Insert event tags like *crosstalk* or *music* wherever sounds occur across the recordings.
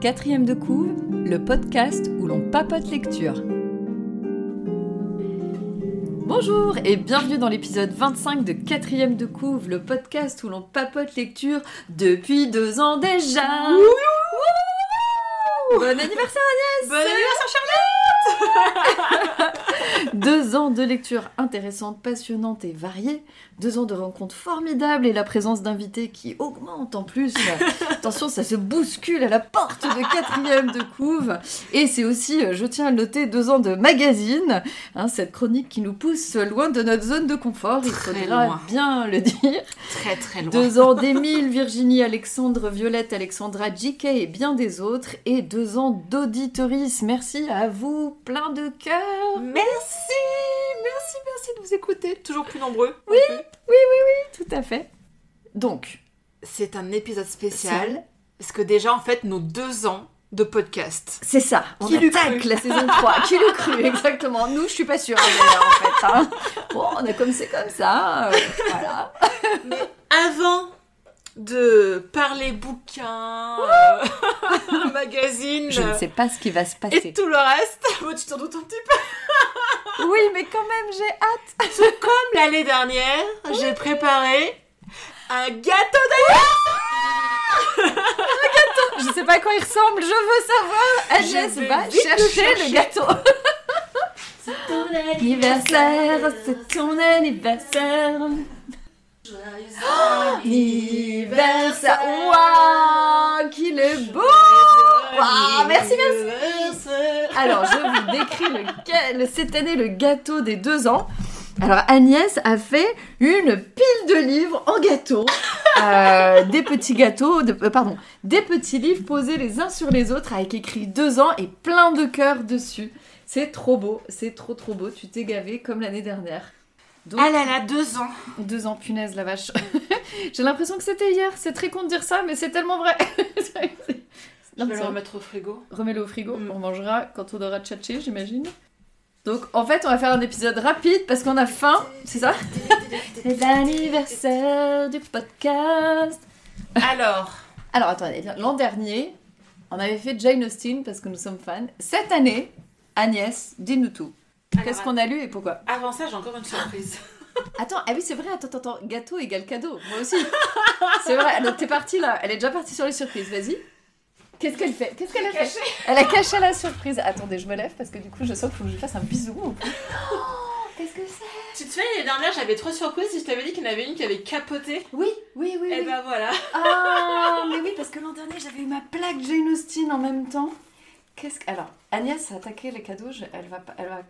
Quatrième de couve, le podcast où l'on papote lecture. Bonjour et bienvenue dans l'épisode 25 de Quatrième de couve, le podcast où l'on papote lecture depuis deux ans déjà. Bon anniversaire Agnès Bon anniversaire Charlotte *laughs* Deux ans de lecture intéressante, passionnante et variée. Deux ans de rencontres formidables et la présence d'invités qui augmente en plus. *laughs* Attention, ça se bouscule à la porte de quatrième de couve. Et c'est aussi, euh, je tiens à le noter, deux ans de magazine. Hein, cette chronique qui nous pousse loin de notre zone de confort, il faudra loin. bien le dire. Très très loin. Deux ans *laughs* d'Émile, Virginie, Alexandre, Violette, Alexandra, JK et bien des autres. Et deux ans d'auditoris. Merci à vous, plein de cœur. Merci, merci, merci de nous écouter. Toujours plus nombreux. Oui. Tout à fait. Donc, C'est un épisode spécial. Parce que déjà, en fait, nos deux ans de podcast. c'est ça. On Qui attaque cru la saison 3. Qui l'eût cru, *laughs* exactement. Nous, je suis pas sûre, d'ailleurs, en fait. hein. Bon, on a comme c'est comme ça. euh, voilà. Mais avant de parler bouquins, euh, *laughs* magazine Je ne sais pas ce qui va se et passer. tout le reste, *laughs* bon, tu t'en doutes un petit peu. *laughs* Oui, mais quand même, j'ai hâte. Comme l'année dernière, j'ai préparé un gâteau d'anniversaire. Je sais pas à quoi il ressemble, je veux savoir. Agnès va le chercher le, chercher. gâteau. Ton Anniversaire, c'est ton anniversaire. Anniversaire. Waouh, qu'il est beau. Waouh, merci, merci. Alors, je vous décris le, ga- le- cette année le gâteau des deux ans. Alors, Agnès a fait une pile de livres en gâteau. Euh, des petits gâteaux, de- euh, pardon, des petits livres posés les uns sur les autres avec écrit deux ans et plein de cœurs dessus. C'est trop beau, c'est trop trop beau. Tu t'es gavé comme l'année dernière. Donc, Ah là là, deux ans. deux ans, punaise la vache. *laughs* J'ai l'impression que c'était hier. C'est très con de dire ça, mais c'est tellement vrai. *laughs* Je vais le remettre au frigo. Remets-le au frigo, Mm. on mangera quand on aura tchatché, j'imagine. Donc en fait, on va faire un épisode rapide parce qu'on a faim, c'est ça? *laughs* C'est l'anniversaire du podcast. Alors, Alors attendez, l'an dernier, on avait fait Jane Austen parce que nous sommes fans. Cette année, Agnès, dis-nous tout. Qu'est-ce qu'on a lu et pourquoi? Avant ça, j'ai encore une surprise. *laughs* Attends, ah oui, c'est vrai, attends, attends, attends, gâteau égale cadeau, moi aussi. c'est vrai, donc t'es partie là, elle est déjà partie sur les surprises, vas-y. Qu'est-ce qu'elle fait? Qu'est-ce qu'elle a fait? Caché. Elle a caché la surprise. Attendez, je me lève parce que du coup, je sens qu'il faut que je lui fasse un bisou. plus. Qu'est-ce que c'est? Tu te souviens, l'année dernière, j'avais trois surprises et je t'avais dit qu'il y en avait une qui avait capoté. Oui, oui, oui. Et oui. ben voilà. Ah, mais oui, parce que l'an dernier, j'avais eu ma plaque Jane Austen en même temps. Qu'est-ce que... Alors, Agnès a attaqué les cadeaux. je- Elle, va, pas- elle, va,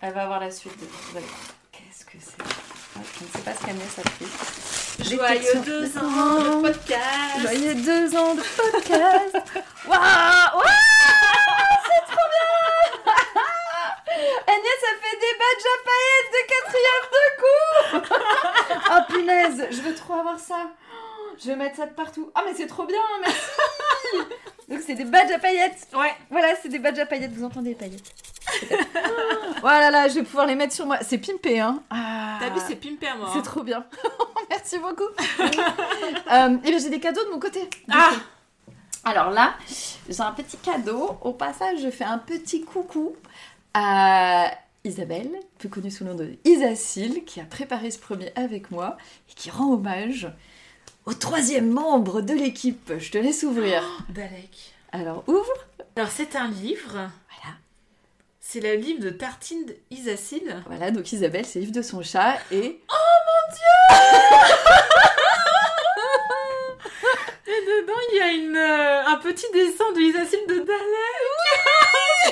elle va avoir la suite. de- vous allez voir. Qu'est-ce que c'est Je ne sais pas ce qu'Agnès a pris. Des Joyeux deux ans de podcast. Joyeux deux ans de podcast. *laughs* Waouh Waouh C'est trop bien *laughs* Agnès a fait des badges à paillettes de quatrième de cours *laughs* Oh punaise, je veux trop avoir ça. Je vais mettre ça de partout. Ah mais c'est trop bien, merci *laughs* Donc c'est des badges à paillettes. Ouais. Voilà, c'est des badges à paillettes. Vous entendez les paillettes *laughs* Voilà, là, je vais pouvoir les mettre sur moi. C'est pimpé, hein Ah. T'as vu, c'est pimpé à moi. C'est hein. trop bien. *laughs* Merci beaucoup. euh, et bien j'ai des cadeaux de mon côté. Ah. Alors là, j'ai un petit cadeau. Au passage, je fais un petit coucou à Isabelle, plus connue sous le nom de Isacile, qui a préparé ce premier avec moi et qui rend hommage au troisième membre de l'équipe. Je te laisse ouvrir. Dalek. Alors ouvre. Alors, c'est un livre. Voilà. C'est le livre de Tartine Isacile. Voilà, donc Isabelle, c'est Yves de son chat et *laughs* *laughs* Et dedans, il y a une, euh, un petit dessin de Isacile de Dalek.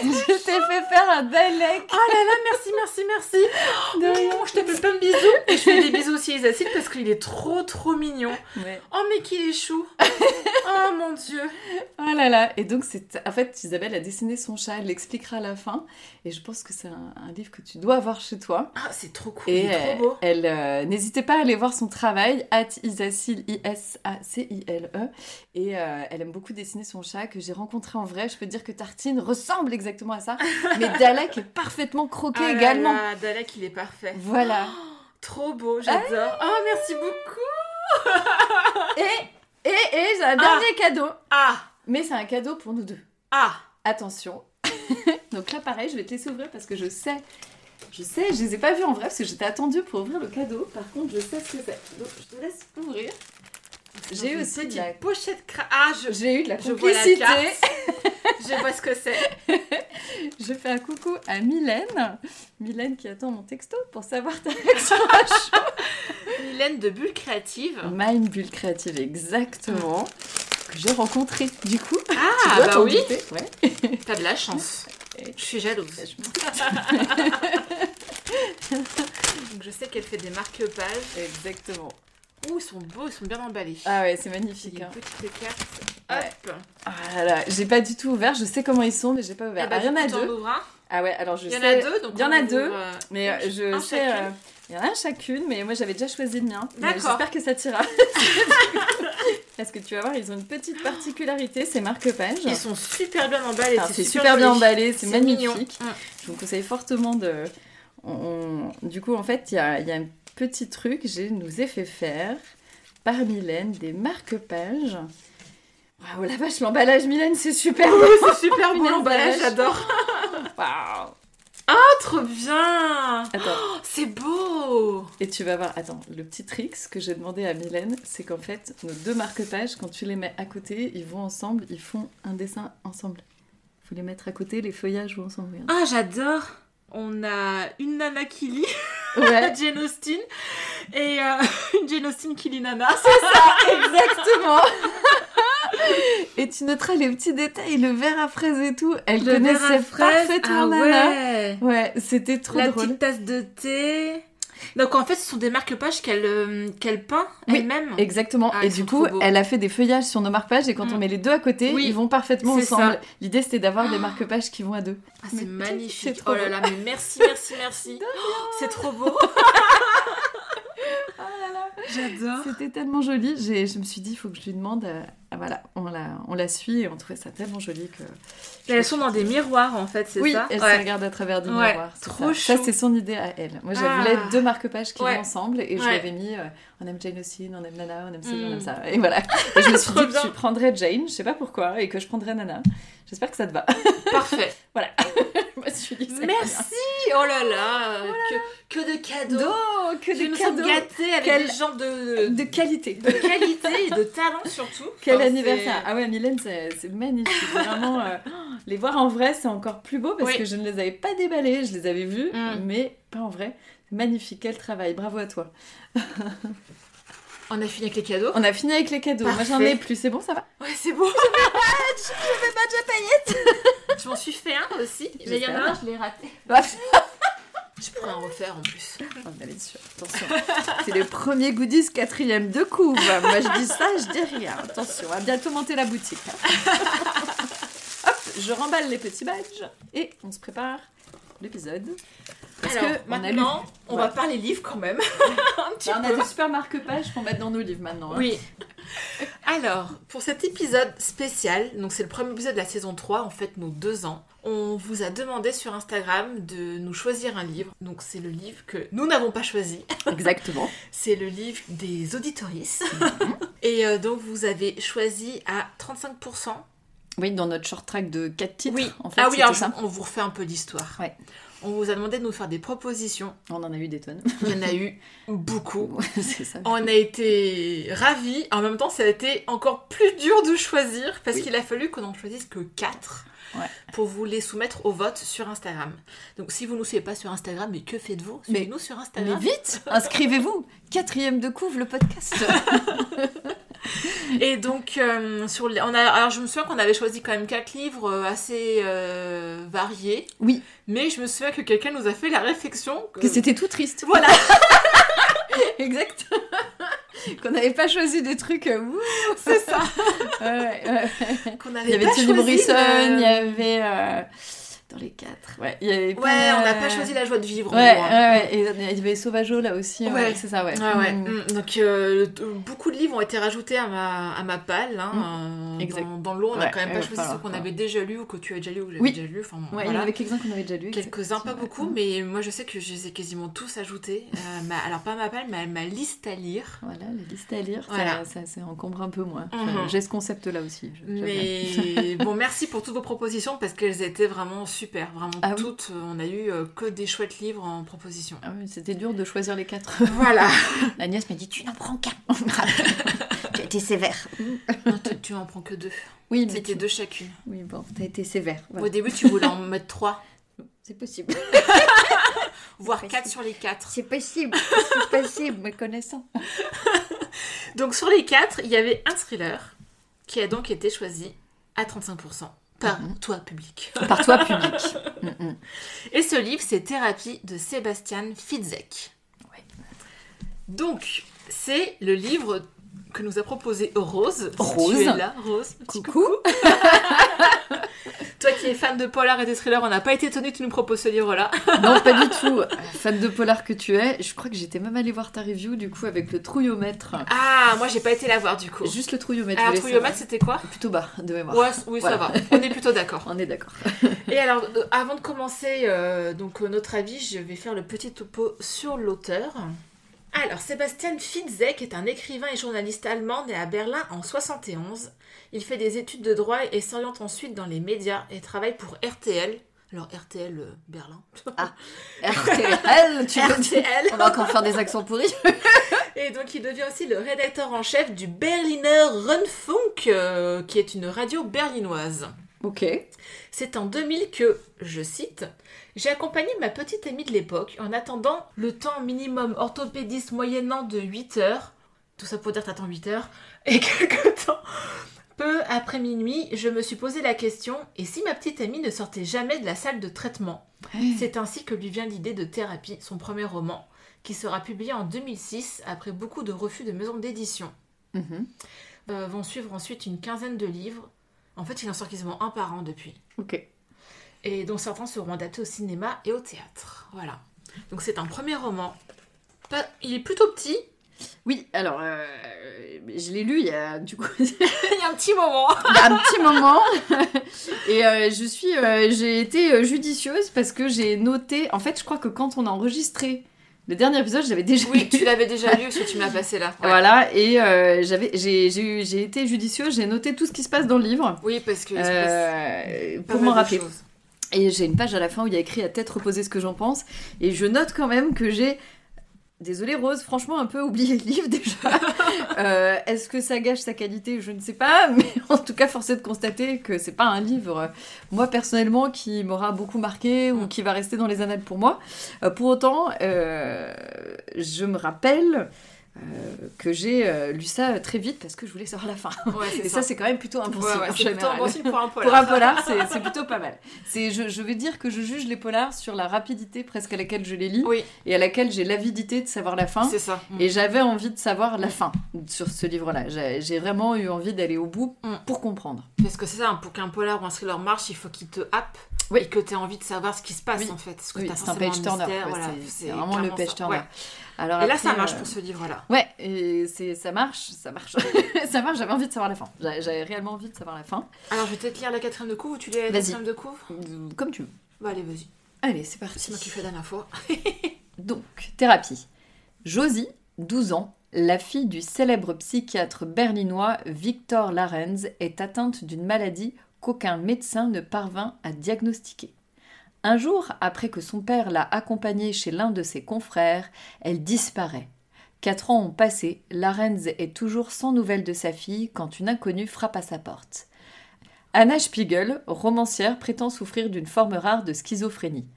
*laughs* je t'ai fait faire un Dalek. Oh là là, merci, merci, merci. De rien. Je te fais plein de bisous. Et je fais des bisous aussi à Isacile parce qu'il est trop, trop mignon. Ouais. Oh, mais qu'il est chou. *laughs* Oh mon dieu. Oh là là, et donc c'est en fait Isabelle a dessiné son chat, elle l'expliquera à la fin, et je pense que c'est un, un livre que tu dois avoir chez toi. Ah, c'est trop cool. Et il est trop beau. elle, euh, n'hésitez pas à aller voir son travail, at Isacile, I-S-A-C-I-L-E, E. et euh, elle aime beaucoup dessiner son chat que j'ai rencontré en vrai. Je peux te dire que Tartine ressemble exactement exactement à ça. *laughs* Mais Dalek est parfaitement croqué Ah là également. là, Dalek, il est parfait. Voilà. *gasps* Trop beau, j'adore. Oh, merci beaucoup. *laughs* Et, et, et j'ai un dernier cadeau. Ah, Mais c'est un cadeau pour nous deux. ah. Attention. *laughs* Donc là, pareil, je vais te laisser ouvrir parce que je sais. Je sais, je les ai pas vus en vrai parce que j'étais attendue pour ouvrir le cadeau. Par contre, je sais ce que c'est. Donc, je te laisse ouvrir. J'ai une aussi de la- pochette cra... Ah, je, J'ai eu de la je vois la complicité. *laughs* je vois ce que c'est. *laughs* Je fais un coucou à Mylène. Mylène qui attend mon texto pour savoir ta réaction. *laughs* Mylène de Bulle Créative. Mind Bulle Créative, exactement. Que j'ai rencontré du coup. Ah, bah oui. Ouais. T'as de la chance. Je suis jalouse. Je Donc je sais qu'elle fait des marque-pages. Exactement. Ouh, ils sont beaux, ils sont bien emballés. Ah ouais, c'est magnifique. hein. une petite carte. Ouais. Hop. Ah là là, j'ai pas du tout ouvert. Je sais comment ils sont, mais j'ai pas ouvert. bah, Ah, il y en a deux. Ah ouais, alors je Il y en sais. a deux, donc il y en a deux, euh, Mais je sais. euh, Il y en a un chacune, mais moi j'avais déjà choisi le mien. D'accord. J'espère que ça t'ira. *laughs* Parce que tu vas voir, ils ont une petite particularité, c'est marque-page. Ils sont super bien emballés. C'est super bien emballé, c'est magnifique. Mm. Je vous conseille fortement de. on- Du coup, en fait, il y a, y a un petit truc, je nous ai fait faire par Mylène des marque-pages. Waouh, la vache, l'emballage, Mylène, c'est super beau! C'est super beau *laughs* l'emballage, vache. j'adore. *laughs* Waouh! Oh, trop bien. Attends, Oh, c'est beau. et tu vas voir, attends, le petit trick que j'ai demandé à Mylène, c'est qu'en fait, nos deux marque-pages, quand tu les mets à côté, ils vont ensemble, ils font un dessin ensemble. Faut les mettre à côté, les feuillages vont ensemble. Ah, j'adore. On a une nana qui lit, Ouais, *laughs* Jane Austen, et euh, *laughs* une Jane Austen qui lit nana. exactement! *laughs* Et tu noteras les petits détails, le verre à fraises et tout. Elle Le connaissait parfaitement ah Nana. ouais. Ouais, c'était trop La drôle. petite tasse de thé. Donc en fait, ce sont des marque-pages qu'elle euh, qu'elle peint Oui, elle-même. Exactement. Ah, et du coup, elle a fait des feuillages sur nos marque-pages et quand Mm. on met les deux à côté, Oui, ils vont parfaitement ensemble. L'idée, c'était d'avoir des marque-pages qui vont à deux. Ah, c'est magnifique. oh là là, mais merci, merci, merci. *laughs* Oh, c'est trop beau. *laughs* *laughs* J'adore. C'était tellement joli. J'ai- Je me suis dit, il faut que je lui demande. euh, ah, voilà, on la, on la suit et on trouvait ça tellement joli que. Et elles sont dans des miroirs en fait, c'est Oui, ça elle Ouais. se regarde à travers du Ouais, miroir. c'est trop ça. Ça, c'est son idée à elle. Moi, je Ah. voulais deux marque-pages qui Ouais. vont ensemble et je lui avais mis euh, on aime Jane Austen, on aime Nana, on aime ci, on Mm. aime ça. Et voilà. *laughs* Et je me suis dit que tu prendrais Jane, je sais pas pourquoi, et que je prendrais Nana. J'espère que ça te va. Parfait. *laughs* je me suis dit que ça Merci. Oh là là. Que, que de cadeaux. Que Je de cadeaux avec Quel- des gens de, de qualité. de qualité et de talent surtout. Quel Enfin, anniversaire Ah ouais, Mylène, c'est c'est magnifique. Vraiment, euh, *gasps* les voir en vrai, c'est encore plus beau parce Oui. que je ne les avais pas déballés, je les avais vus, Mm. mais pas en vrai. Magnifique, quel travail, bravo à toi. *laughs* On a fini avec les cadeaux. On a fini avec les cadeaux. Moi, j'en ai plus, c'est bon, ça va Ouais, c'est beau. *laughs* Je fais pas de paillettes Je m'en suis fait un aussi. Mais il y en a un, je l'ai raté. Je pourrais en refaire en plus. Oh, bien sûr, attention. C'est le premier goodies quatrième de couve. Moi, je dis ça, je dis rien. Attention, on va bientôt monter la boutique. *laughs* Hop, je remballe les petits badges et on se prépare l'épisode. Parce Alors, que maintenant, on Ouais. va parler livres quand même. *laughs* un petit Bah, on peu. a des super marque-pages qu'on met dans nos livres maintenant. hein. Oui. *laughs* Alors, pour cet épisode spécial, donc c'est le premier épisode de la saison 3, en fait, nos deux ans, on vous a demandé sur Instagram de nous choisir un livre. Donc, c'est le livre que nous n'avons pas choisi. *laughs* Exactement. C'est le livre des auditoristes. Et euh, donc, vous avez choisi à 35%. Oui, dans notre short track de 4 titres. Oui. en fait, ah oui, alors, ça. on vous refait un peu l'histoire. Ouais. On vous a demandé de nous faire des propositions. On en a eu des tonnes. Il y en a eu *laughs* beaucoup. ça. On a été ravis. En même temps, ça a été encore plus dur de choisir parce Oui. qu'il a fallu qu'on en choisisse que 4 Ouais. pour vous les soumettre au vote sur Instagram. Donc, si vous ne nous suivez pas sur Instagram, mais que faites-vous? Mais- Suivez-nous sur Mais Instagram. vite, inscrivez-vous. Quatrième de couve, le podcast. *laughs* *laughs* Et donc, euh, sur les- on a, alors je me souviens qu'on avait choisi quand même 4 livres euh, assez euh, variés. Oui. Mais je me souviens que quelqu'un nous a fait la réflexion que, que c'était tout triste. Voilà. *laughs* exact. *laughs* Qu'on n'avait pas choisi des trucs. c'est ça. Ouais, ouais. Qu'on Il y avait choisi Morrison, il y avait. Euh, dans les quatre. Ouais, il y avait pas- Ouais, on n'a pas choisi la joie de vivre. Ouais, ouais, ouais. Et il y avait Sauvageau là aussi. Ouais, Ouais. c'est ça, ouais. Mm. Mm. Donc, euh, beaucoup de livres ont été rajoutés à ma, à ma palle. Hein, euh, Exact. Dans, dans l'eau, on n'a quand même pas choisi ceux qu'on avait déjà lus ou que tu as déjà lu ou que j'avais Oui. déjà lu. Enfin, bon, Ouais, il y en avait quelques-uns qu'on avait déjà lu. Quelques-uns, pas beaucoup, mais moi je sais que je les ai quasiment tous ajoutés. Euh, *laughs* ma- alors, pas ma palle, mais ma liste à lire. Voilà, les listes à lire, Voilà. ça, ça, ça encombre un peu moins. Mhm. J'ai ce concept-là aussi. je- j'aime bien. Mais *laughs* bon, merci pour toutes vos propositions parce qu'elles étaient vraiment super. Vraiment Ah toutes. euh, On a eu euh, que des chouettes livres en proposition. Ah oui, c'était dur de choisir les quatre. *laughs* Voilà. *laughs* Agnès m'a dit Tu n'en prends qu'un. *laughs* tu as été sévère. Non, tu, tu en prends que deux. Oui, mais C'était tu- deux chacune. Oui, bon, t'as été sévère. voilà. Au début, tu voulais en mettre trois, C'est possible. voire quatre sur les quatre. C'est possible. C'est possible, me connaissant. Donc sur les quatre, il y avait un thriller qui a donc été choisi à 35% par toi public. Par toi, *laughs* public. Mm. Et ce livre, c'est Thérapie de Sébastien Fitzek. Ouais. Donc, c'est le livre que nous a proposé Rose. Si Rose. tu es là, Rose. Petit Coucou. *laughs* Toi qui es fan de polar et de thriller, on n'a pas été étonné que tu nous proposes ce livre-là. *laughs* Non, pas du tout. Fan de polar que tu es, je crois que j'étais même allée voir ta review du coup avec le trouillomètre. Ah, moi j'ai pas été la voir du coup. Juste le trouillomètre. Je voulais trouillomètre, c'était quoi. Plutôt bas de mémoire. Ouais, oui, ça va. On est plutôt d'accord. *laughs* On est d'accord. Et alors, euh, avant de commencer euh, donc euh, notre avis, je vais faire le petit topo sur l'auteur. Alors, Sébastien Fitzek est un écrivain et journaliste allemand né à Berlin en 71. Il fait des études de droit et s'oriente ensuite dans les médias et travaille pour RTL. Alors, RTL euh, Berlin. *laughs* RTL, tu veux dire. On va encore faire des accents pourris. Et donc, il devient aussi le rédacteur en chef du Berliner Rundfunk, euh, qui est une radio berlinoise. Ok. C'est en 2000 que, je cite, j'ai accompagné ma petite amie de l'époque en attendant le temps minimum orthopédiste moyennant de 8 heures. Tout ça pour dire t'attends 8 heures. Et *laughs* quelque temps, peu après minuit, je me suis posé la question et si ma petite amie ne sortait jamais de la salle de traitement? C'est ainsi que lui vient l'idée de Thérapie, son premier roman, qui sera publié en 2006 après beaucoup de refus de maisons d'édition. Mhm. Euh, vont suivre ensuite une quinzaine de livres. En fait, il en sort quasiment un par an depuis Ok. Et dont certains seront adaptés au cinéma et au théâtre. Voilà. Donc c'est un premier roman. Pas- Il est plutôt petit. Oui, alors, euh, je l'ai lu il y a du coup *laughs* Il y a un petit moment. *laughs* il y a un petit moment *laughs* et euh, je suis euh, j'ai été judicieuse parce que j'ai noté en fait je crois que quand on a enregistré le dernier épisode j'avais déjà Oui, lu. tu l'avais déjà lu parce que tu me l'as passé là. Ouais. voilà et euh, j'avais j'ai j'ai été judicieuse j'ai noté tout ce qui se passe dans le livre Oui, parce que euh, pour m'en rappeler choses. Et j'ai une page à la fin où il y a écrit à tête reposée ce que j'en pense et je note quand même que j'ai Désolée Rose, franchement un peu oublié le livre *laughs* déjà. Euh, Est-ce que ça gâche sa qualité? Je ne sais pas, *laughs* mais en tout cas force de constater que c'est pas un livre, euh, moi personnellement, qui m'aura beaucoup marqué ou qui va rester dans les annales pour moi. Euh, pour autant, je me rappelle euh, que j'ai euh, lu ça très vite parce que je voulais savoir la fin. Ouais, Et ça, c'est quand même plutôt un bon Ouais, ouais, c'est plutôt pour un polar. Pour un polar, c'est plutôt pas mal. Je, je vais dire que je juge les polars sur la rapidité presque à laquelle je les lis Oui, et à laquelle j'ai l'avidité de savoir la fin. c'est ça. Et j'avais envie de savoir la fin sur ce livre-là. J'ai vraiment eu envie d'aller au bout Mm. pour comprendre. Parce que c'est ça, pour qu'un polar ou un thriller marche, il faut qu'il te happe Oui. et que tu aies envie de savoir ce qui se passe Oui. en fait. Que Oui, c'est un page turner. voilà, C'est- vraiment le page turner. Alors Et là, ça marche euh, pour ce livre-là. Ouais, et c'est ça marche, ça marche, *laughs* ça marche. J'avais envie de savoir la fin. J'avais réellement envie de savoir la fin. Alors, je vais peut-être lire la quatrième de couve ou tu lis la quatrième de couve Comme tu veux. Bah, allez, vas-y. Allez, c'est parti. C'est moi qui fais la dernière fois. *laughs* *laughs* Donc, thérapie. Josie, 12 ans, la fille du célèbre psychiatre berlinois Victor Larenz, est atteinte d'une maladie qu'aucun médecin ne parvint à diagnostiquer. Un jour, après que son père l'a accompagnée chez l'un de ses confrères, elle disparaît. Quatre ans ont passé, Larenz est toujours sans nouvelles de sa fille quand une inconnue frappe à sa porte. Anna Spiegel, romancière, prétend souffrir d'une forme rare de schizophrénie.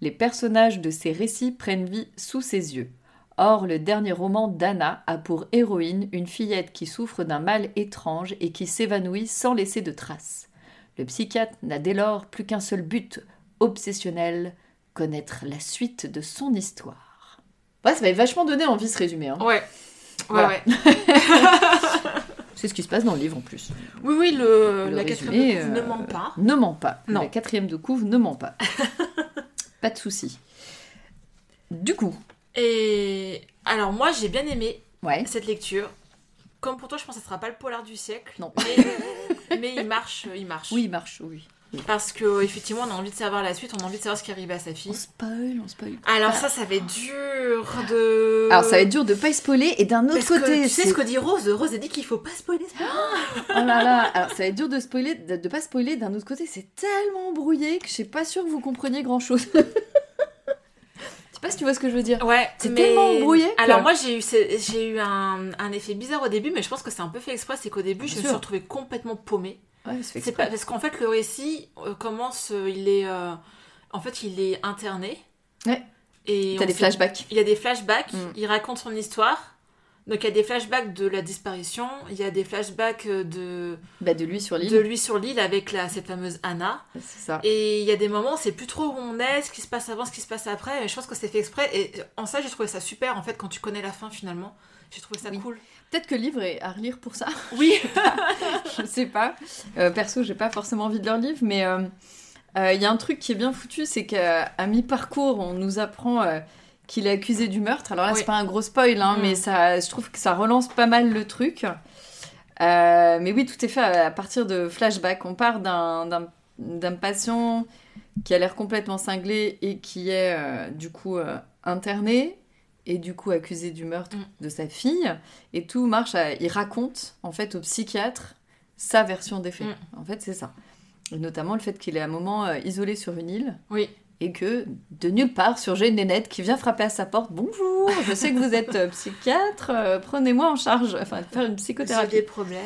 Les personnages de ses récits prennent vie sous ses yeux. Or, le dernier roman d'Anna a pour héroïne une fillette qui souffre d'un mal étrange et qui s'évanouit sans laisser de traces. Le psychiatre n'a dès lors plus qu'un seul but, obsessionnel, connaître la suite de son histoire. Ouais, ça m'avait vachement donné envie ce résumé. Hein. Ouais. Ouais, Voilà. ouais. *laughs* C'est ce qui se passe dans le livre en plus. Oui, oui, le, Le la résumé, quatrième de couve euh, ne ment pas. Ne ment pas. Non. La quatrième de couve ne ment pas. *laughs* pas de souci. Du coup, Et alors moi j'ai bien aimé ouais. cette lecture. Comme pour toi, je pense que ce sera pas le polar du siècle. Non. Mais, *laughs* mais il marche, il marche. Oui, il marche, oui. Parce que effectivement, on a envie de savoir la suite, on a envie de savoir ce qui arrive à sa On fille. spoil, on spoil. Alors ça, ça va être dur de. Alors ça va être dur de pas spoiler et d'un autre Parce côté, que, tu sais ce que dit Rose Rose a dit qu'il faut pas spoiler. ça. oh là là, alors ça va être dur de spoiler, de, de pas spoiler. D'un autre côté, c'est tellement brouillé que je suis pas sûre que vous compreniez grand chose. *laughs* Je sais pas si tu vois ce que je veux dire. Ouais, C'est mais- tellement embrouillé que- Alors moi j'ai eu, j'ai eu un, un effet bizarre au début, mais je pense que c'est un peu fait exprès. C'est qu'au début, Bien je me suis retrouvée complètement paumée. Ouais, C'est pas parce qu'en fait le récit euh, commence, euh, il est, euh, en fait il est interné. Ouais. Et T'as des flashbacks. Il y a des flashbacks. Mm. Il raconte son histoire. Donc il y a des flashbacks de la disparition. Il y a des flashbacks de Bah, de lui sur l'île. de lui sur l'île avec la, cette fameuse Anna. C'est ça. Et il y a des moments, c'est plus trop où on est, ce qui se passe avant, ce qui se passe après. Mais je pense que c'est fait exprès. Et en ça, j'ai trouvé ça super en fait quand tu connais la fin finalement. J'ai trouvé ça Oui. cool. Peut-être que le livre est à relire pour ça. Oui. *laughs* je sais pas. Euh, perso, j'ai pas forcément envie de leur livre, mais euh, euh, il y a un truc qui est bien foutu, c'est qu'à mi-parcours, on nous apprend euh, qu'il est accusé du meurtre. Alors là, Oui. c'est pas un gros spoil, hein, Mm. mais ça, je trouve que ça relance pas mal le truc. Mais oui, tout est fait à, à partir de flashbacks. On part d'un- patient qui a l'air complètement cinglé et qui est du coup interné et du coup accusé du meurtre Mm. de sa fille. Et tout marche, à- il raconte en fait au psychiatre sa version des faits. Mm. En fait, c'est ça. Et notamment le fait qu'il est à un moment euh, isolé sur une île Oui. Et que de nulle part surgit une nénette qui vient frapper à sa porte. Bonjour, je sais que vous êtes euh, psychiatre, euh, prenez-moi en charge, enfin faire une J'ai psychothérapie. des problèmes.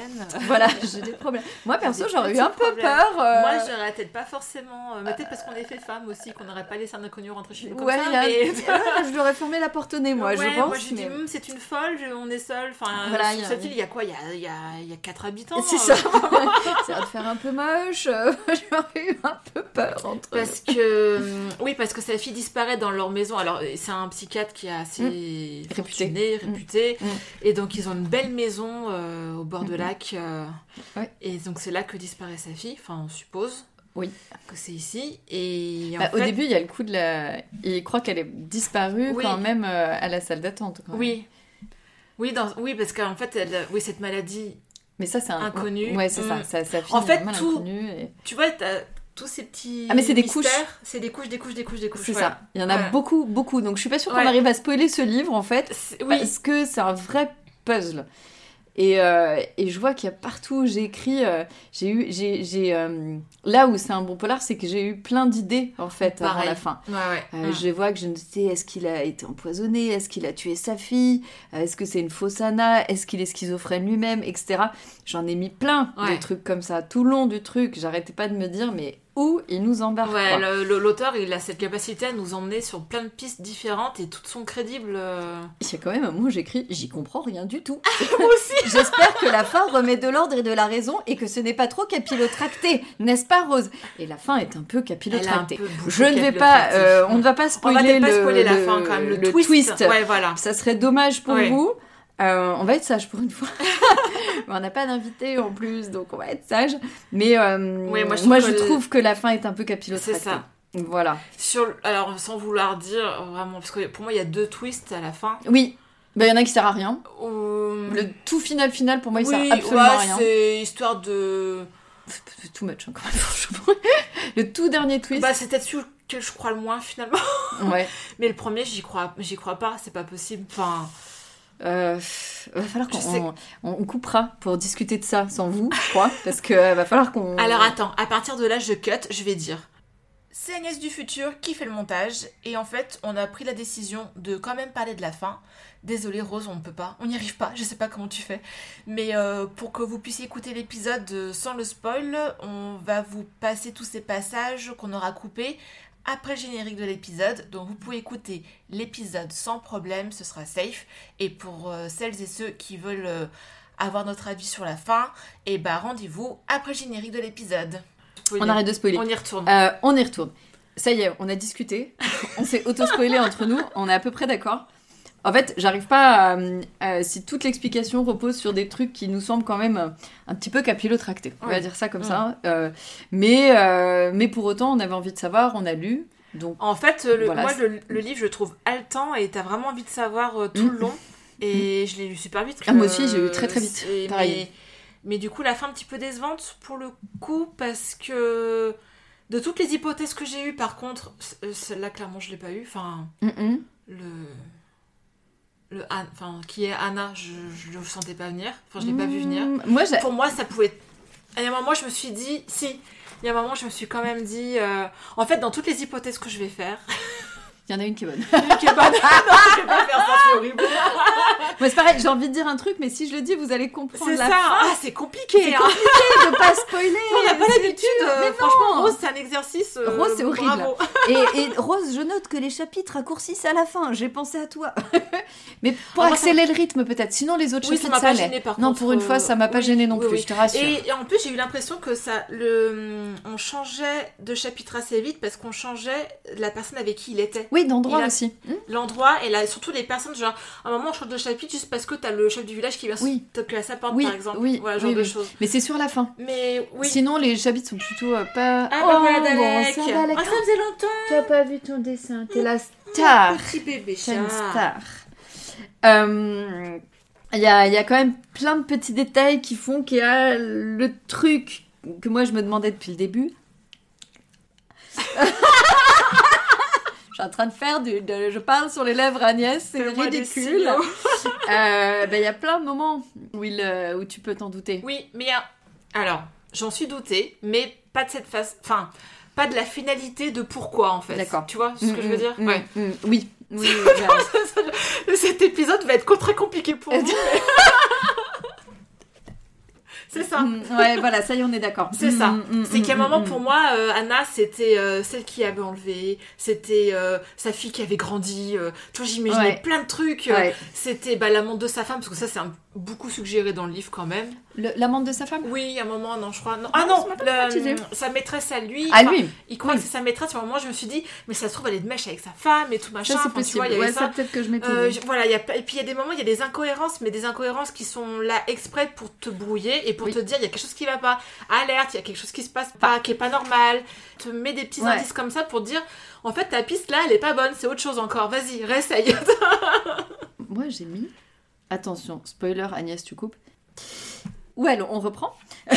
Voilà, j'ai des problèmes. Moi perso, j'aurais eu un peu peur. euh, Moi, j'aurais peut-être pas forcément. euh, peut-être parce qu'on est fait femme aussi, qu'on n'aurait pas laissé un inconnu rentrer chez nous comme ouais, ça. a- mais- *laughs* je lui aurais fermé la porte au nez, moi, Ouais, je pense. Moi, j'ai dit, mais- c'est une folle, je- on est seul. Enfin, Voilà, sur il y a- cette île, il y a quoi? Il y a, y, a, il y a quatre habitants. C'est euh, ça. *laughs* ça va te faire un peu moche. *laughs* J'aurais eu un peu peur entre Parce que hum, oui, parce que sa fille disparaît dans leur maison. Alors c'est un psychiatre qui est assez fortuné, Mm. réputé, Mm. et donc ils ont une belle maison euh, au bord de Mhm. lac. euh, Ouais. Et donc c'est là que disparaît sa fille. Enfin, on suppose. Oui. Que c'est ici. Et en Bah, Au fait- début, il y a le coup de la. Il croit qu'elle est disparue Oui. quand même euh, à la salle d'attente. oui. Oui, dans... oui, parce qu'en fait, elle... oui, cette maladie, Mais ça, c'est un. Inconnu. Ouais, c'est ça. Mm. ça. En fait, tout- et- tu vois, t'as tous ces petits. Ah, mais c'est des couches. C'est des couches, des couches, des couches, des couches. C'est ça. Il y en a beaucoup, beaucoup. Donc, je suis pas sûre qu'on arrive à spoiler ce livre, en fait. Oui, Parce que c'est un vrai puzzle. Et, euh, et je vois qu'il y a partout où j'ai écrit, euh, j'ai eu, j'ai, euh, là où c'est un bon polar, c'est que j'ai eu plein d'idées en fait avant Pareil. la fin. ouais, ouais. Mm. Je vois que je ne sais, est-ce qu'il a été empoisonné, est-ce qu'il a tué sa fille, est-ce que c'est une fausse Anna, est-ce qu'il est schizophrène lui-même, etc. J'en ai mis plein de trucs comme ça tout le long du truc. J'arrêtais pas de me dire, mais où il nous embarque Ouais, l'auteur, il a cette capacité à nous emmener sur plein de pistes différentes et toutes sont crédibles. euh. Il y a quand même un mot, j'écris, j'y comprends rien du tout. *laughs* Moi aussi *laughs* J'espère que la fin remet de l'ordre et de la raison et que ce n'est pas trop capillotracté, n'est-ce pas Rose? Et la fin est un peu capillotractée. Je ne vais pas, euh, on ne va pas On va spoiler, le, la fin quand même, le, le twist. twist. Ouais, voilà. Ça serait dommage pour Ouais. vous. Euh, on va être sage pour une fois. *laughs* On n'a pas d'invité en plus, donc on va être sage. Mais euh, moi, moi, je je, trouve que trouve que la fin est un peu capillotractée. C'est ça. Voilà. Sur, alors, sans vouloir dire vraiment, parce que pour moi, il y a deux twists à la fin. Oui. Ben, Il y en a qui sert à rien. Le tout final final, pour moi, il oui, sert absolument ouais, à rien. c'est histoire de. C'est too much, encore une fois. Le tout dernier twist. Bah, c'est peut-être celui que je crois le moins finalement. Ouais. *laughs* Mais le premier, j'y crois, j'y crois pas, c'est pas possible. Enfin, Euh, va falloir qu'on on, coupera pour discuter de ça sans vous, je crois, *laughs* parce que euh, va falloir qu'on. Alors attends, à partir de là, je cut, je vais dire. C'est Agnès du futur qui fait le montage et en fait, on a pris la décision de quand même parler de la fin. Désolée Rose, on ne peut pas, on n'y arrive pas, je sais pas comment tu fais. Mais euh, pour que vous puissiez écouter l'épisode sans le spoil, on va vous passer tous ces passages qu'on aura coupés après le générique de l'épisode. Donc vous pouvez écouter l'épisode sans problème, ce sera safe. Et pour euh, celles et ceux qui veulent euh, avoir notre avis sur la fin, et bah rendez-vous après le générique de l'épisode. On arrête de spoiler. On y retourne. Euh, on y retourne. Ça y est, on a discuté, *laughs* on s'est auto-spoilé entre nous, on est à peu près d'accord. En fait, j'arrive pas à, à- Si toute l'explication repose sur des trucs qui nous semblent quand même un, un petit peu capillotractés, on va dire ça comme Mm. ça. Euh, mais, euh, mais pour autant, on avait envie de savoir, on a lu. Donc, En fait, le, Voilà, moi, le, le livre, je le trouve haletant et t'as vraiment envie de savoir euh, tout Mm. le long. Et je l'ai lu super vite. Ah, moi aussi, j'ai lu très, très vite. Pareil. Mais, mais du coup, la fin un petit peu décevante pour le coup, parce que de toutes les hypothèses que j'ai eues, par contre, euh, celle-là, clairement, je l'ai pas eu. Enfin, mm, mm. le. Le enfin, qui est Anna, je, je le sentais pas venir. Enfin, je l'ai pas vu venir. Mm, Moi, j'ai- Pour moi, ça pouvait. Il y a un moment, je me suis dit, si. Il y a un moment, je me suis quand même dit, euh, en fait, dans toutes les hypothèses que je vais faire, *laughs* il y en a une qui est bonne. une qui est bonne. *laughs* non, je vais pas faire ça, c'est horrible. Moi, c'est pareil, j'ai envie de dire un truc, mais si je le dis, vous allez comprendre C'est la ça. fin. Ah, c'est compliqué. C'est hein. compliqué de pas spoiler. On n'a pas l'habitude. euh, franchement, Rose, c'est un exercice. euh, Rose, c'est horrible. Bravo. Et, et Rose, je note que les chapitres raccourcissent à la fin. J'ai pensé à toi. *laughs* mais pour Ah, ça accélérer le rythme, peut-être. Sinon, les autres Oui, chapitres, ça allait. gêné Non, pour une fois, ça m'a pas oui, gêné non oui, plus, je te rassure. Et, et en plus, j'ai eu l'impression que ça, le, on changeait de chapitre assez vite parce qu'on changeait la personne avec qui il était. Oui, d'endroit aussi. Hmm L'endroit et là, surtout les personnes, genre, à un moment, on change de chapitre juste parce que t'as le chef du village qui vient Oui. toquer à sa porte, Oui, par exemple. oui, Voilà, oui, genre de oui. choses. Mais c'est sur la fin. Mais oui. Sinon, les chapitres sont plutôt euh, pas. Ah, bah voilà, bon, ça va, Dalek. Ah, ça faisait longtemps. Tu as pas vu ton dessin. T'es la star. Petit bébé une star. Euh, Il y, a, il y a quand même plein de petits détails qui font qu'il y a le truc que moi je me demandais depuis le début. *laughs* Suis en train de faire du. de- je parle sur les lèvres Agnès, c'est ridicule. *laughs* Euh, ben, Il y a plein de moments où, il, euh, où tu peux t'en douter. Oui, mais alors, j'en suis doutée, mais pas de cette phase. Enfin, pas de la finalité de pourquoi en fait. D'accord. Tu vois ce que je veux dire Mm, mm, Ouais. mm, oui, oui, oui, *laughs* Cet épisode va être très compliqué pour *laughs* vous. C'est ça. Mm, ouais, voilà, ça y est, on est d'accord. C'est ça. Mm, mm, C'est qu'à un mm, moment, mm, pour moi, euh, Anna, c'était euh, celle qui avait enlevé, c'était euh, sa fille qui avait grandi. tu vois, j'imaginais Ouais. plein de trucs. Ouais. C'était bah, l'amante de sa femme, parce que ça, c'est un- beaucoup suggéré dans le livre quand même. L'amante de sa femme? Oui, à un moment, non, je crois. Non. Ah, Ah non, le- sa maîtresse à lui. Ah, enfin, lui Il croit Oui. que c'est sa maîtresse. À un moment, je me suis dit, mais ça se trouve, elle est de mèche avec sa femme et tout machin. Ça, c'est Enfin, tu possible. vois, il y ouais, ça. ça, peut-être que je m'étais Euh, voilà, y a, et puis il y a des moments, il y a des incohérences, mais des incohérences qui sont là exprès pour te brouiller et pour Oui. te dire il y a quelque chose qui va pas. Alerte, il y a quelque chose qui se passe pas, qui est pas normal. Te mets des petits Ouais. indices comme ça pour dire en fait ta piste là elle est pas bonne, c'est autre chose encore. Vas-y, réessaye. *laughs* Moi, j'ai mis. Attention, spoiler, Agnès, tu coupes. Ouais, alors, on reprend. *laughs*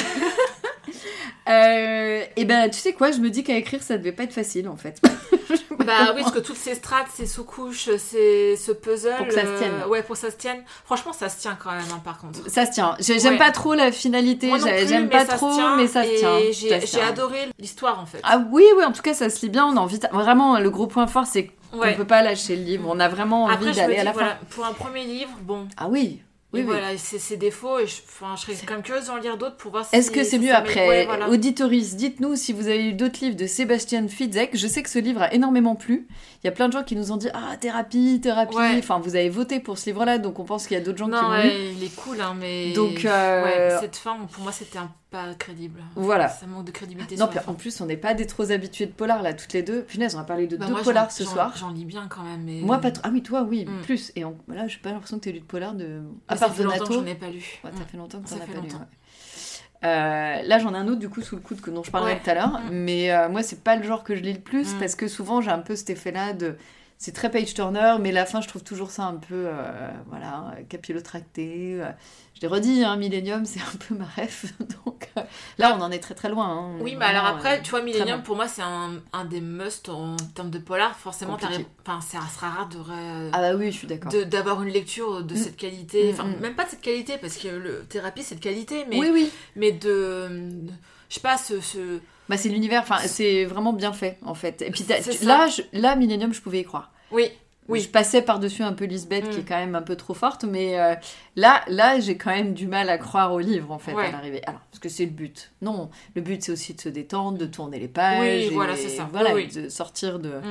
Euh, et ben, tu sais quoi, je me dis qu'à écrire, ça devait pas être facile en fait. *laughs* bah oui, parce que toutes ces strates, ces sous-couches, ces, ce puzzle. Pour que ça se tienne. euh, ouais, pour que ça se tienne. Franchement, ça se tient quand même, hein, par contre. Ça se tient. J'ai- J'aime Ouais. pas trop la finalité, j'aime pas trop, tient, mais ça se tient. J'ai adoré l'histoire en fait. Ah oui, oui, en tout cas, ça se lit bien. On a envie. Vraiment, le gros point fort, c'est qu'on Ouais. peut pas lâcher le livre. On a vraiment envie d'aller à la voilà, fin. pour un premier livre, bon, Ah oui, oui, et oui. voilà, c'est ses défauts, et je, serais quand même curieuse d'en lire d'autres pour voir si. Est-ce que c'est mieux après Ouais, voilà. Auditoris, dites-nous si vous avez eu d'autres livres de Sébastien Fitzek. Je sais que ce livre a énormément plu. Il y a plein de gens qui nous ont dit Ah, thérapie, thérapie. Ouais. Enfin, vous avez voté pour ce livre-là, donc on pense qu'il y a d'autres gens qui Non, l'ont ouais, lu. il est cool, hein, mais. Donc, euh, cette fin, pour moi, c'était un pas crédible. Voilà. Ça manque de crédibilité. Non, sur la fin. en plus, on n'est pas des trop habitués de polar là, toutes les deux. Punaise, on a parlé de Bah, deux moi, polars ce soir. J'en lis bien quand même, mais. Moi, pas trop. Ah oui, toi, oui, Mm. plus. Et on... là, j'ai pas l'impression que tu lu de polar de. À Mais ça part fait longtemps que Donato. j'en ai pas lu. Ouais, Mm. ça fait longtemps que t'en as pas lu. ouais. Euh, là, j'en ai un autre du coup sous le coude que dont je parlerai Ouais. tout à l'heure. Mm. Mais euh, moi, c'est pas le genre que je lis le plus Mm. parce que souvent j'ai un peu cet effet-là de. C'est très page turner, mais la fin, je trouve toujours ça un peu, euh, voilà, capillotracté. Je l'ai redit, hein, Millennium, c'est un peu ma ref. *laughs* Donc euh, là, on en est très très loin. hein. Oui, mais alors après, euh, tu vois, Millennium, pour moi, c'est un, un des must en termes de polar. Forcément, enfin, ça sera rare de, Ah bah oui, je suis d'accord. d'avoir une lecture de Mm. cette qualité. Mm, Enfin, mm. même pas de cette qualité, parce que le thérapie, c'est de qualité, mais, Oui, oui. mais de. de- Je sais pas, ce. ce- Bah, c'est l'univers, enfin, c'est vraiment bien fait en fait. Et puis là, je- là, Millennium, je pouvais y croire. Oui, Oui. Je passais par-dessus un peu Lisbeth, qui Mm. est quand même un peu trop forte, mais euh, là, là j'ai quand même du mal à croire au livre, en fait, Ouais. à l'arrivée. Alors, parce que c'est le but. Non, le but, c'est aussi de se détendre, de tourner les pages. Oui, et voilà, c'est ça. Voilà, Oui, de sortir de, Mm.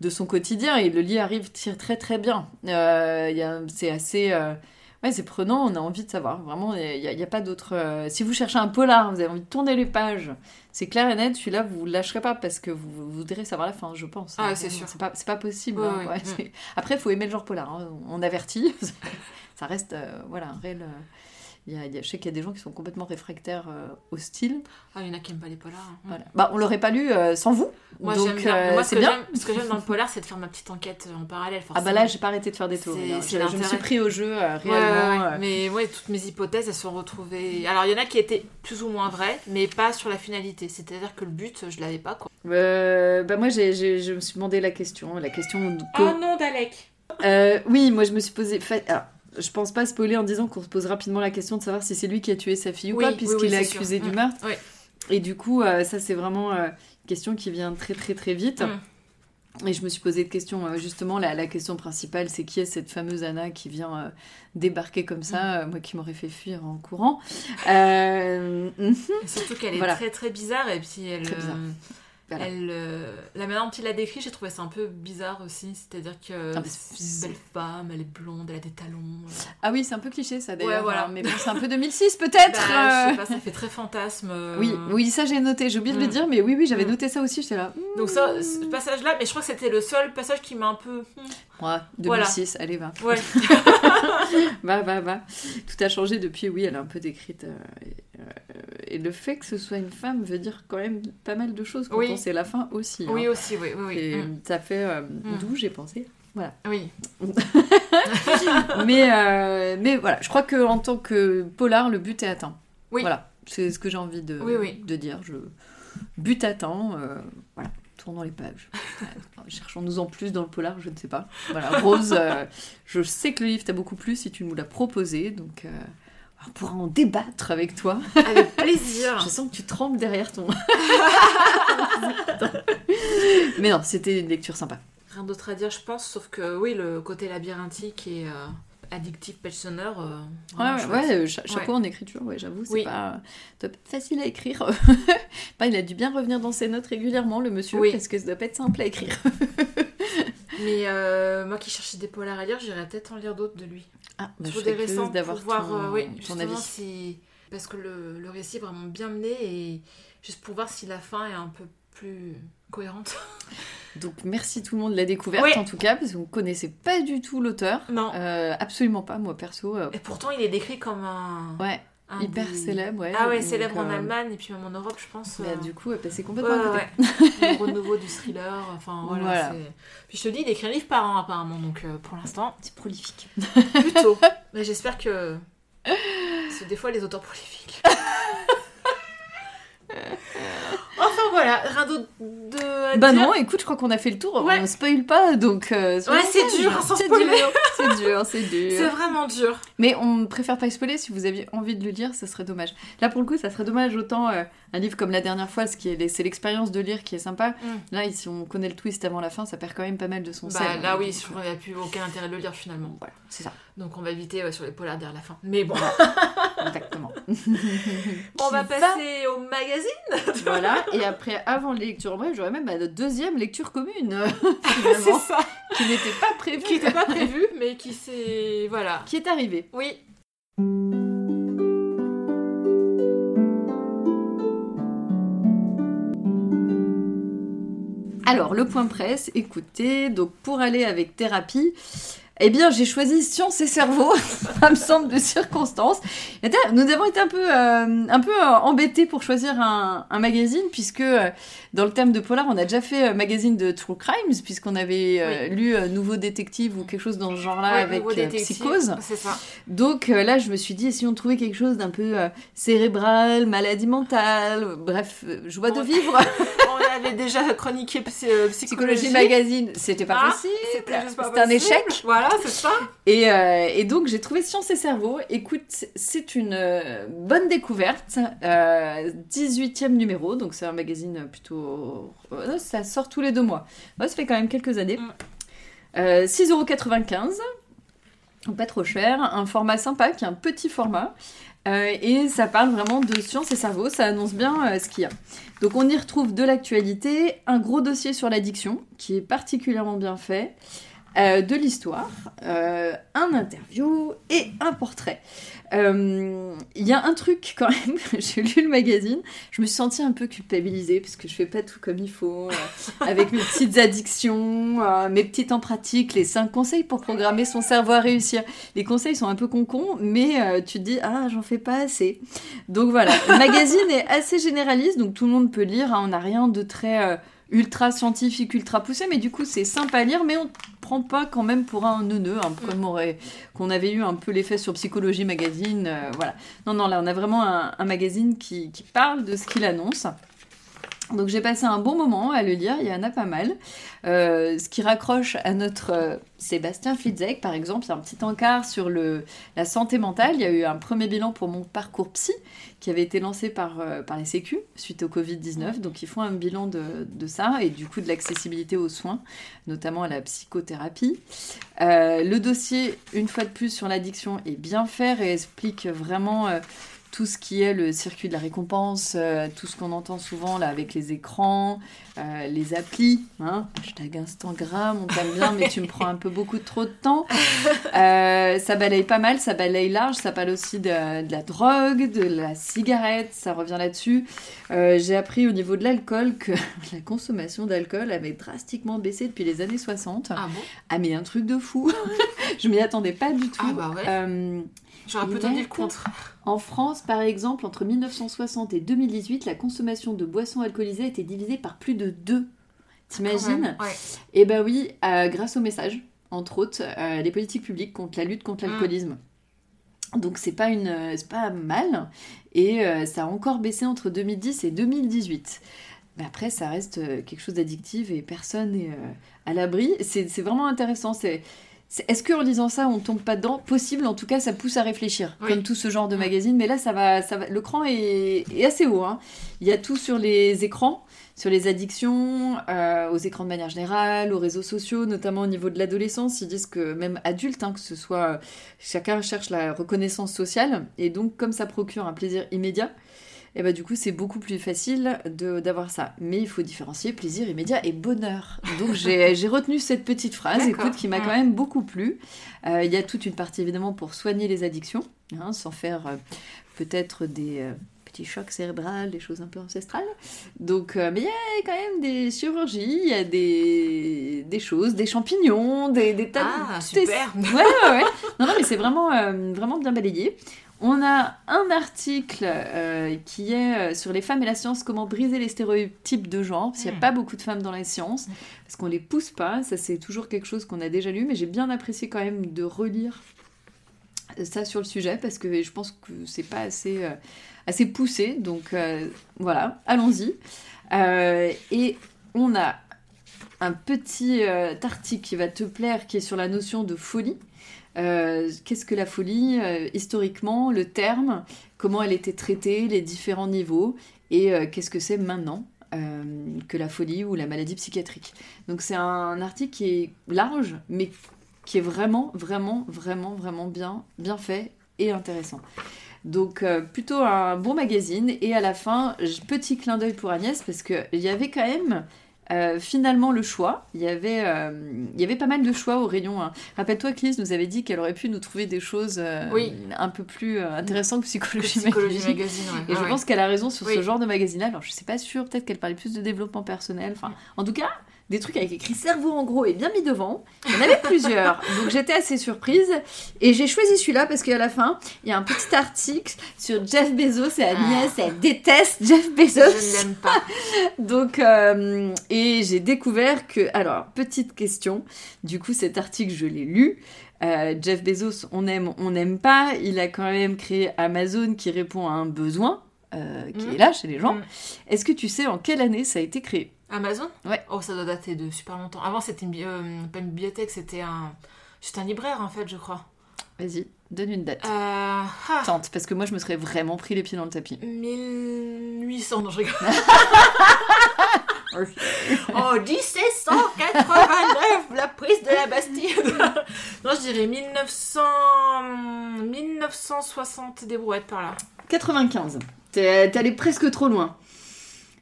de son quotidien. Et le livre arrive tire très très bien. Euh, c'est assez... euh, Ouais, c'est prenant, on a envie de savoir. Vraiment, il n'y a pas d'autre. euh, Si vous cherchez un polar, vous avez envie de tourner les pages, c'est clair et net, celui-là, vous ne lâcherez pas parce que vous, vous voudrez savoir la fin, je pense. Ah, Hein, c'est sûr. C'est pas, pas possible. Ouais, hein, ouais, ouais, Après, il faut aimer le genre polar. hein, On avertit. *laughs* Ça reste, euh, voilà, un réel. euh, y a- y a- je sais qu'il y a des gens qui sont complètement réfractaires euh, au style. Ah, il y en a qui aiment pas les polars. hein. Voilà. Bah, on l'aurait pas lu euh, sans vous. Moi, donc bien. euh, Moi, ce que bien. j'aime- ce que j'aime dans le polar, c'est de faire ma petite enquête en parallèle. Ah bah là, j'ai pas arrêté de faire des tours. Je, je me suis pris au jeu euh, réellement. ouais. euh, Mais ouais, toutes mes hypothèses, elles sont retrouvées. Alors, il y en a qui étaient plus ou moins vraies, mais pas sur la finalité. C'est-à-dire que le but, je l'avais pas, quoi. Euh, bah moi, j'ai- je me suis demandé la question. La question. que- Oh non, Dalek Euh, oui, moi, je me suis posé. alors, je pense pas spoiler en disant qu'on se pose rapidement la question de savoir si c'est lui qui a tué sa fille ou Oui, pas, puisqu'il oui, est sûr. accusé du Mm. meurtre. Et du coup, euh, ça, c'est vraiment euh, une question qui vient très, très, très vite. Mm. Et je me suis posé de questions. euh, justement, la, la question principale, c'est qui est cette fameuse Anna qui vient débarquer comme Mm. ça, euh, moi qui m'aurais fait fuir en courant. *laughs* Mhm. Surtout qu'elle est Voilà. très très bizarre et puis elle. Très bizarre. Voilà. Elle, euh, la manière dont il l'a décrit, j'ai trouvé ça un peu bizarre aussi. C'est-à-dire que Ah, c'est une belle femme, elle est blonde, elle a des talons. euh. Ah oui, c'est un peu cliché ça d'ailleurs. Ouais, voilà. hein, Mais bon, c'est un peu 2006 peut-être. Bah, je euh. sais pas, ça fait très fantasme. euh. Oui, oui, ça j'ai noté. J'ai oublié de le Mm. dire, mais oui, oui, j'avais Mm. noté ça aussi. J'étais là. Donc ça, ce passage-là, mais je crois que c'était le seul passage qui m'a un peu... hmm, Ouais, 2006, allez, va. Ouais. *laughs* Va, va, va. Tout a changé depuis, oui, elle est un peu décrite. et, et le fait que ce soit une femme veut dire quand même pas mal de choses quand Oui. on sait la fin aussi. hein. Oui aussi, oui. Et Hmm. ça fait euh, Mm. d'où j'ai pensé. Oui. *laughs* mais, euh, mais voilà, je crois que en tant que polar, le but est atteint. Oui. Voilà, c'est ce que j'ai envie de, Oui, oui. de dire. Je... But atteint, euh, voilà, tournons les pages. Euh, *laughs* Cherchons-nous en plus dans le polar, je ne sais pas. Voilà, Rose, euh, je sais que le livre t'a beaucoup plu si tu nous l'as proposé, donc euh, on pourra en débattre avec toi. Avec plaisir. *laughs* Je sens que tu trembles derrière ton. *laughs* *laughs* mais non, c'était une lecture sympa. Rien d'autre à dire, je pense, sauf que oui, le côté labyrinthique et euh, addictif turner, euh, Ouais, ouais, euh, cha- chapeau en écriture, ouais, j'avoue, c'est Oui. pas, facile à écrire. *laughs* Bah, il a dû bien revenir dans ses notes régulièrement, le monsieur, Oui. parce que ça doit pas être simple à écrire. *laughs* Mais euh, moi qui cherchais des polars à lire, j'irais peut-être en lire d'autres de lui. Ah, bah, je des récents d'avoir voir ton, euh, oui, ton justement avis. si parce que le, le récit est vraiment bien mené et juste pour voir si la fin est un peu plus cohérente. Donc merci tout le monde de la découverte Oui. en tout cas, parce que vous ne connaissez pas du tout l'auteur. Non. Euh, absolument pas, moi perso. euh, Et pourtant, il est décrit comme un, ouais, un hyper des- célèbre, ouais. Ah ouais, donc, célèbre en euh, Allemagne et puis même en Europe, je pense. bah, du coup, bah, c'est complètement ouais, *laughs* le renouveau du thriller, enfin voilà. Puis je te dis, il écrit un livre par an apparemment, donc pour l'instant, C'est prolifique. plutôt. *laughs* Mais j'espère que. Parce que des fois, les auteurs prolifiques. *laughs* enfin voilà, rien d'autre de. Bah dire. non, écoute, je crois qu'on a fait le tour. Ouais. On spoil pas, donc. euh, Ouais, c'est dur, sans C'est spoiler. dur, C'est dur, c'est dur. C'est vraiment dur. Mais on préfère pas spoiler. Si vous aviez envie de le lire, ça serait dommage. Là, pour le coup, ça serait dommage autant euh, un livre comme la dernière fois, ce qui est c'est l'expérience de lire qui est sympa. Mm. Là, si on connaît le twist avant la fin, ça perd quand même pas mal de son Bah sel. là, oui, Donc, crois qu'il n'y a plus aucun intérêt de le lire finalement. Voilà, c'est ça, Donc on va éviter sur les polars derrière la fin. Mais bon, exactement. *laughs* on va passer au magazine. Voilà, *laughs* et après, avant les lectures brèves, j'aurais même ma deuxième lecture commune, *laughs* C'est finalement, ça. qui n'était pas prévue, Qui n'était pas prévu, mais qui s'est. Voilà. qui est arrivée. Oui. Alors, le point presse, écoutez, donc pour aller avec thérapie, eh bien, j'ai choisi Science et Cerveau, *laughs* ça me semble de circonstance. Nous avons été un peu, euh, un peu euh, embêtés pour choisir un, un magazine, puisque euh, dans le thème de Polar, on a déjà fait un magazine de True Crimes, puisqu'on avait euh, lu euh, Nouveau Détective ou quelque chose dans ce genre-là Ouais, avec euh, Psychose. C'est ça. Donc euh, là, je me suis dit, essayons de trouver quelque chose d'un peu euh, cérébral, maladie mentale, bref, euh, joie de Ouais. vivre. *laughs* On avait déjà chroniqué psy- euh, psychologie. Psychologie Magazine, c'était pas Ah, possible. C'était un échec. Voilà, c'est ça. Et, euh, et donc j'ai trouvé Science et Cerveau. Écoute, c'est une euh, bonne découverte. Euh, 18e numéro, donc c'est un magazine plutôt... euh, ça sort tous les deux mois. Ouais, ça fait quand même quelques années. Mm. Euh, 6,95€. Donc Pas trop cher, un format sympa qui est un petit format. Euh, et ça parle vraiment de science et cerveau, ça annonce bien euh, ce qu'il y a. Donc on y retrouve de l'actualité, un gros dossier sur l'addiction qui est particulièrement bien fait, euh, de l'histoire, euh, un interview et un portrait. Euh, Il y a un truc quand même, *laughs* j'ai lu le magazine, je me suis sentie un peu culpabilisée parce que je fais pas tout comme il faut, avec mes petites addictions, mes petites en pratique, les 5 conseils pour programmer son cerveau à réussir. Les conseils sont un peu concons, mais tu te dis, ah, j'en fais pas assez. Donc voilà, le magazine est assez généraliste, donc tout le monde peut lire, hein, on n'a rien de très ultra scientifique, ultra poussé, mais du coup c'est sympa à lire, mais on prend pas quand même pour un neuneu, un peu comme aurait- qu'on avait eu un peu l'effet sur Psychologie Magazine, euh, voilà. Non, non, là on a vraiment un, un magazine qui, qui parle de ce qu'il annonce. Donc j'ai passé un bon moment à le lire, il y en a pas mal. Euh, ce qui raccroche à notre euh, Sébastien Fitzek, par exemple, il y a un petit encart sur le, la santé mentale. Il y a eu un premier bilan pour mon parcours psy qui avait été lancé par, euh, par les Sécu suite au Covid-19. Donc ils font un bilan de, de ça et du coup de l'accessibilité aux soins, notamment à la psychothérapie. Le dossier, une fois de plus, sur l'addiction est bien fait et explique vraiment... tout ce qui est le circuit de la récompense, euh, tout ce qu'on entend souvent là avec les écrans, euh, les applis, hein, hashtag Instagram, on t'aime bien, mais tu me prends un peu beaucoup trop de temps. *laughs* Euh, ça balaye pas mal, ça balaye large, ça parle aussi de, de la drogue, de la cigarette, ça revient là-dessus. J'ai appris au niveau de l'alcool que *laughs* la consommation d'alcool avait drastiquement baissé depuis les années 60. Ah bon? Ah mais un truc de fou *laughs* Je m'y attendais pas du tout. Ah bah ouais. J'aurais plutôt dit le contraire. en France, par exemple, entre 1960 et 2018, la consommation de boissons alcoolisées a été divisée par plus de deux. T'imagines Ouais. Eh ben oui, euh, grâce au message, entre autres, euh, les politiques publiques contre la lutte contre Mm. l'alcoolisme. Donc c'est pas une, euh, c'est pas mal, et euh, ça a encore baissé entre 2010 et 2018. Mais après, ça reste quelque chose d'addictif et personne n'est à l'abri. C'est c'est vraiment intéressant. C'est- Est-ce qu'en lisant ça, on tombe pas dedans? Possible, en tout cas, ça pousse à réfléchir, Oui. comme tout ce genre de magazine. Mais là, ça va, ça va... le cran est, est assez haut. hein. Il y a tout sur les écrans, sur les addictions, euh, aux écrans de manière générale, aux réseaux sociaux, notamment au niveau de l'adolescence. Ils disent que même adulte, hein, que ce soit... Chacun cherche la reconnaissance sociale. Et donc, comme ça procure un plaisir immédiat, et bah du coup c'est beaucoup plus facile de- d'avoir ça. Mais il faut différencier plaisir immédiat et bonheur. Donc j'ai *laughs* j'ai retenu cette petite phrase, écoute, qui m'a quand même beaucoup plu. Euh, Il y a toute une partie évidemment pour soigner les addictions, hein, sans faire euh, peut-être des euh, petits chocs cérébrales, des choses un peu ancestrales. Donc, mais il y a quand même des chirurgies, il y a des, des choses, des champignons, des, des tas de- Ah, est- super. *laughs* Ouais, ouais, ouais. Non, non, mais c'est vraiment, vraiment bien balayé. On a un article euh, qui est euh, sur les femmes et la science, comment briser les stéréotypes de genre, parce qu'il n'y a Mm. pas beaucoup de femmes dans la science, parce qu'on les pousse pas, ça c'est toujours quelque chose qu'on a déjà lu, mais j'ai bien apprécié quand même de relire ça sur le sujet, parce que je pense que c'est pas assez, euh, assez poussé, donc euh, voilà, allons-y. Euh, et on a un petit euh, article qui va te plaire, qui est sur la notion de folie. Euh, Qu'est-ce que la folie euh, Historiquement, le terme, comment elle était traitée, les différents niveaux, et euh, qu'est-ce que c'est maintenant que la folie ou la maladie psychiatrique. Donc c'est un article qui est large, mais qui est vraiment, vraiment, vraiment, vraiment bien, bien fait et intéressant. Donc plutôt un bon magazine. Et à la fin, petit clin d'œil pour Agnès, parce qu'il y avait quand même euh, finalement le choix. Il y, avait, euh, il y avait pas mal de choix au rayon. hein. Rappelle-toi que Lise nous avait dit qu'elle aurait pu nous trouver des choses euh, Oui. un peu plus euh, intéressantes que psychologie, Psychologie magazine. magazine, ouais. Et je Ah ouais. pense qu'elle a raison sur ce genre de magazine-là. Alors, je sais pas sûre, peut-être qu'elle parlait plus de développement personnel. Enfin, en tout cas, des trucs avec écrit cerveau en gros et bien mis devant. Il y en avait plusieurs. *laughs* Donc, j'étais assez surprise. Et j'ai choisi celui-là parce qu'à la fin, il y a un petit article sur Jeff Bezos et Agnès. Elle déteste Jeff Bezos. Ah. Je ne l'aime pas. *laughs* Donc, euh, et j'ai découvert que, alors, petite question, du coup, cet article, je l'ai lu. Euh, Jeff Bezos, on aime, on n'aime pas. Il a quand même créé Amazon qui répond à un besoin euh, qui Mhm. est là chez les gens. Mhm. Est-ce que tu sais en quelle année ça a été créé? Amazon Ouais. Oh, ça doit dater de super longtemps. Avant, c'était une, euh, pas une bibliothèque, c'était un. C'était un libraire en fait, je crois. Vas-y, donne une date. Euh, ah, Tente, parce que moi, je me serais vraiment pris les pieds dans le tapis. 1800, non, je rigole. *laughs* *laughs* Oh, 1789, la prise de la Bastille. *laughs* non, je dirais 1900... 1960 des brouettes par là. 95. T'es t'es allé presque trop loin.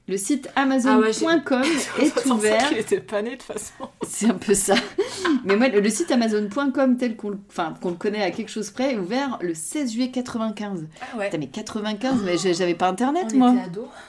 Le site Ah amazon.com *laughs* est ouvert. qu'il était pas né de toute façon. *laughs* C'est un peu ça. Mais moi, le, site amazon.com tel qu'on le- enfin, qu'on le connaît à quelque chose près est ouvert le 16 juillet 95. Ah ouais. Putain, mais 95, mais j'ai- j'avais pas internet On moi.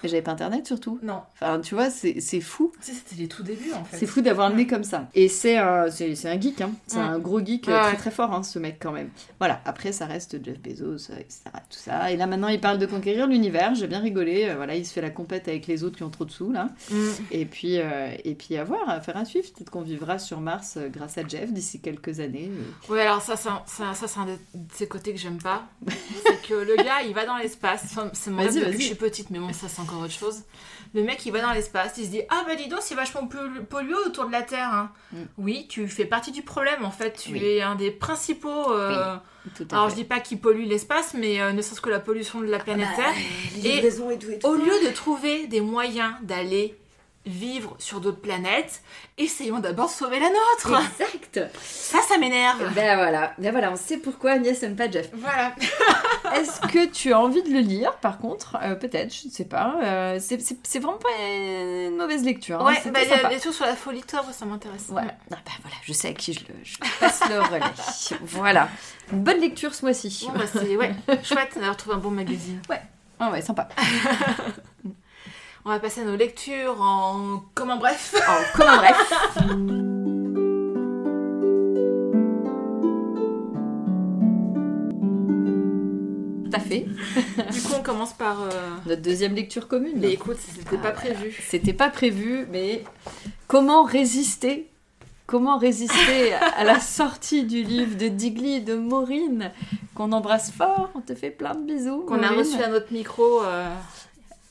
J'avais pas internet surtout. Non. Enfin, tu vois, c'est fou. C'était les tout débuts en fait. C'est fou d'avoir le nez comme ça. Et c'est un, c'est c'est un geek, hein. c'est un gros geek Ouais, très ouais. très fort, hein, ce mec quand même. Voilà, après ça reste Jeff Bezos, euh, etc. Tout ça. Et là maintenant il parle de conquérir l'univers, j'ai bien rigolé. euh, voilà, il se fait la compète avec les autres qui ont trop de sous là. Mm. Et puis, euh, et puis à voir, à faire un suivre. Peut-être qu'on vivra sur Mars euh, grâce à Jeff d'ici quelques années. Ouais, alors ça, c'est un- ça, ça, c'est un de ces côtés que j'aime pas. c'est que le gars, il va dans l'espace. Enfin, c'est mon rêve depuis que je suis petite, mais bon, ça, c'est encore autre chose. Le mec, il va dans l'espace, il se dit Ah bah dis donc, c'est vachement pollu- pollué autour de la Terre. hein. Mm. Oui, tu fais partie du problème en fait. Tu Oui. es un des principaux. euh, Tout à Alors, fait. je dis pas qu'il pollue l'espace, mais euh, ne serait-ce que la pollution de la planète Bah, Terre. Et livraisons et tout et tout. Au lieu de trouver des moyens d'aller vivre sur d'autres planètes, essayons d'abord de sauver la nôtre. Exact. Ça, ça m'énerve. Ben voilà, ben voilà, on sait pourquoi Agnès n'aime pas Jeff. Voilà. *laughs* Est-ce que tu as envie de le lire, par contre? Euh, Peut-être, je ne sais pas. Euh, c'est- vraiment pas une mauvaise lecture. hein, Ouais, bah, il y a des choses sur la folie toi, ça m'intéresse. Ouais. Ah bah voilà, je sais à qui je, le, je passe le relais. *laughs* voilà. Une bonne lecture ce mois-ci. Bon, bah, c'est ouais, *laughs* chouette d'avoir trouvé un bon magazine. Ah ouais, sympa. On va passer à nos lectures en. Comment bref Oh, comme un bref. *laughs* Tout à fait. Du coup, on commence par. euh, Notre deuxième lecture commune. Mais écoute, c'était pas Ah, prévu. C'était pas prévu, mais comment résister? Comment résister à la *laughs* sortie du livre de Digli et de Maureen qu'on embrasse fort On te fait plein de bisous. Qu'on a reçu à notre micro. euh,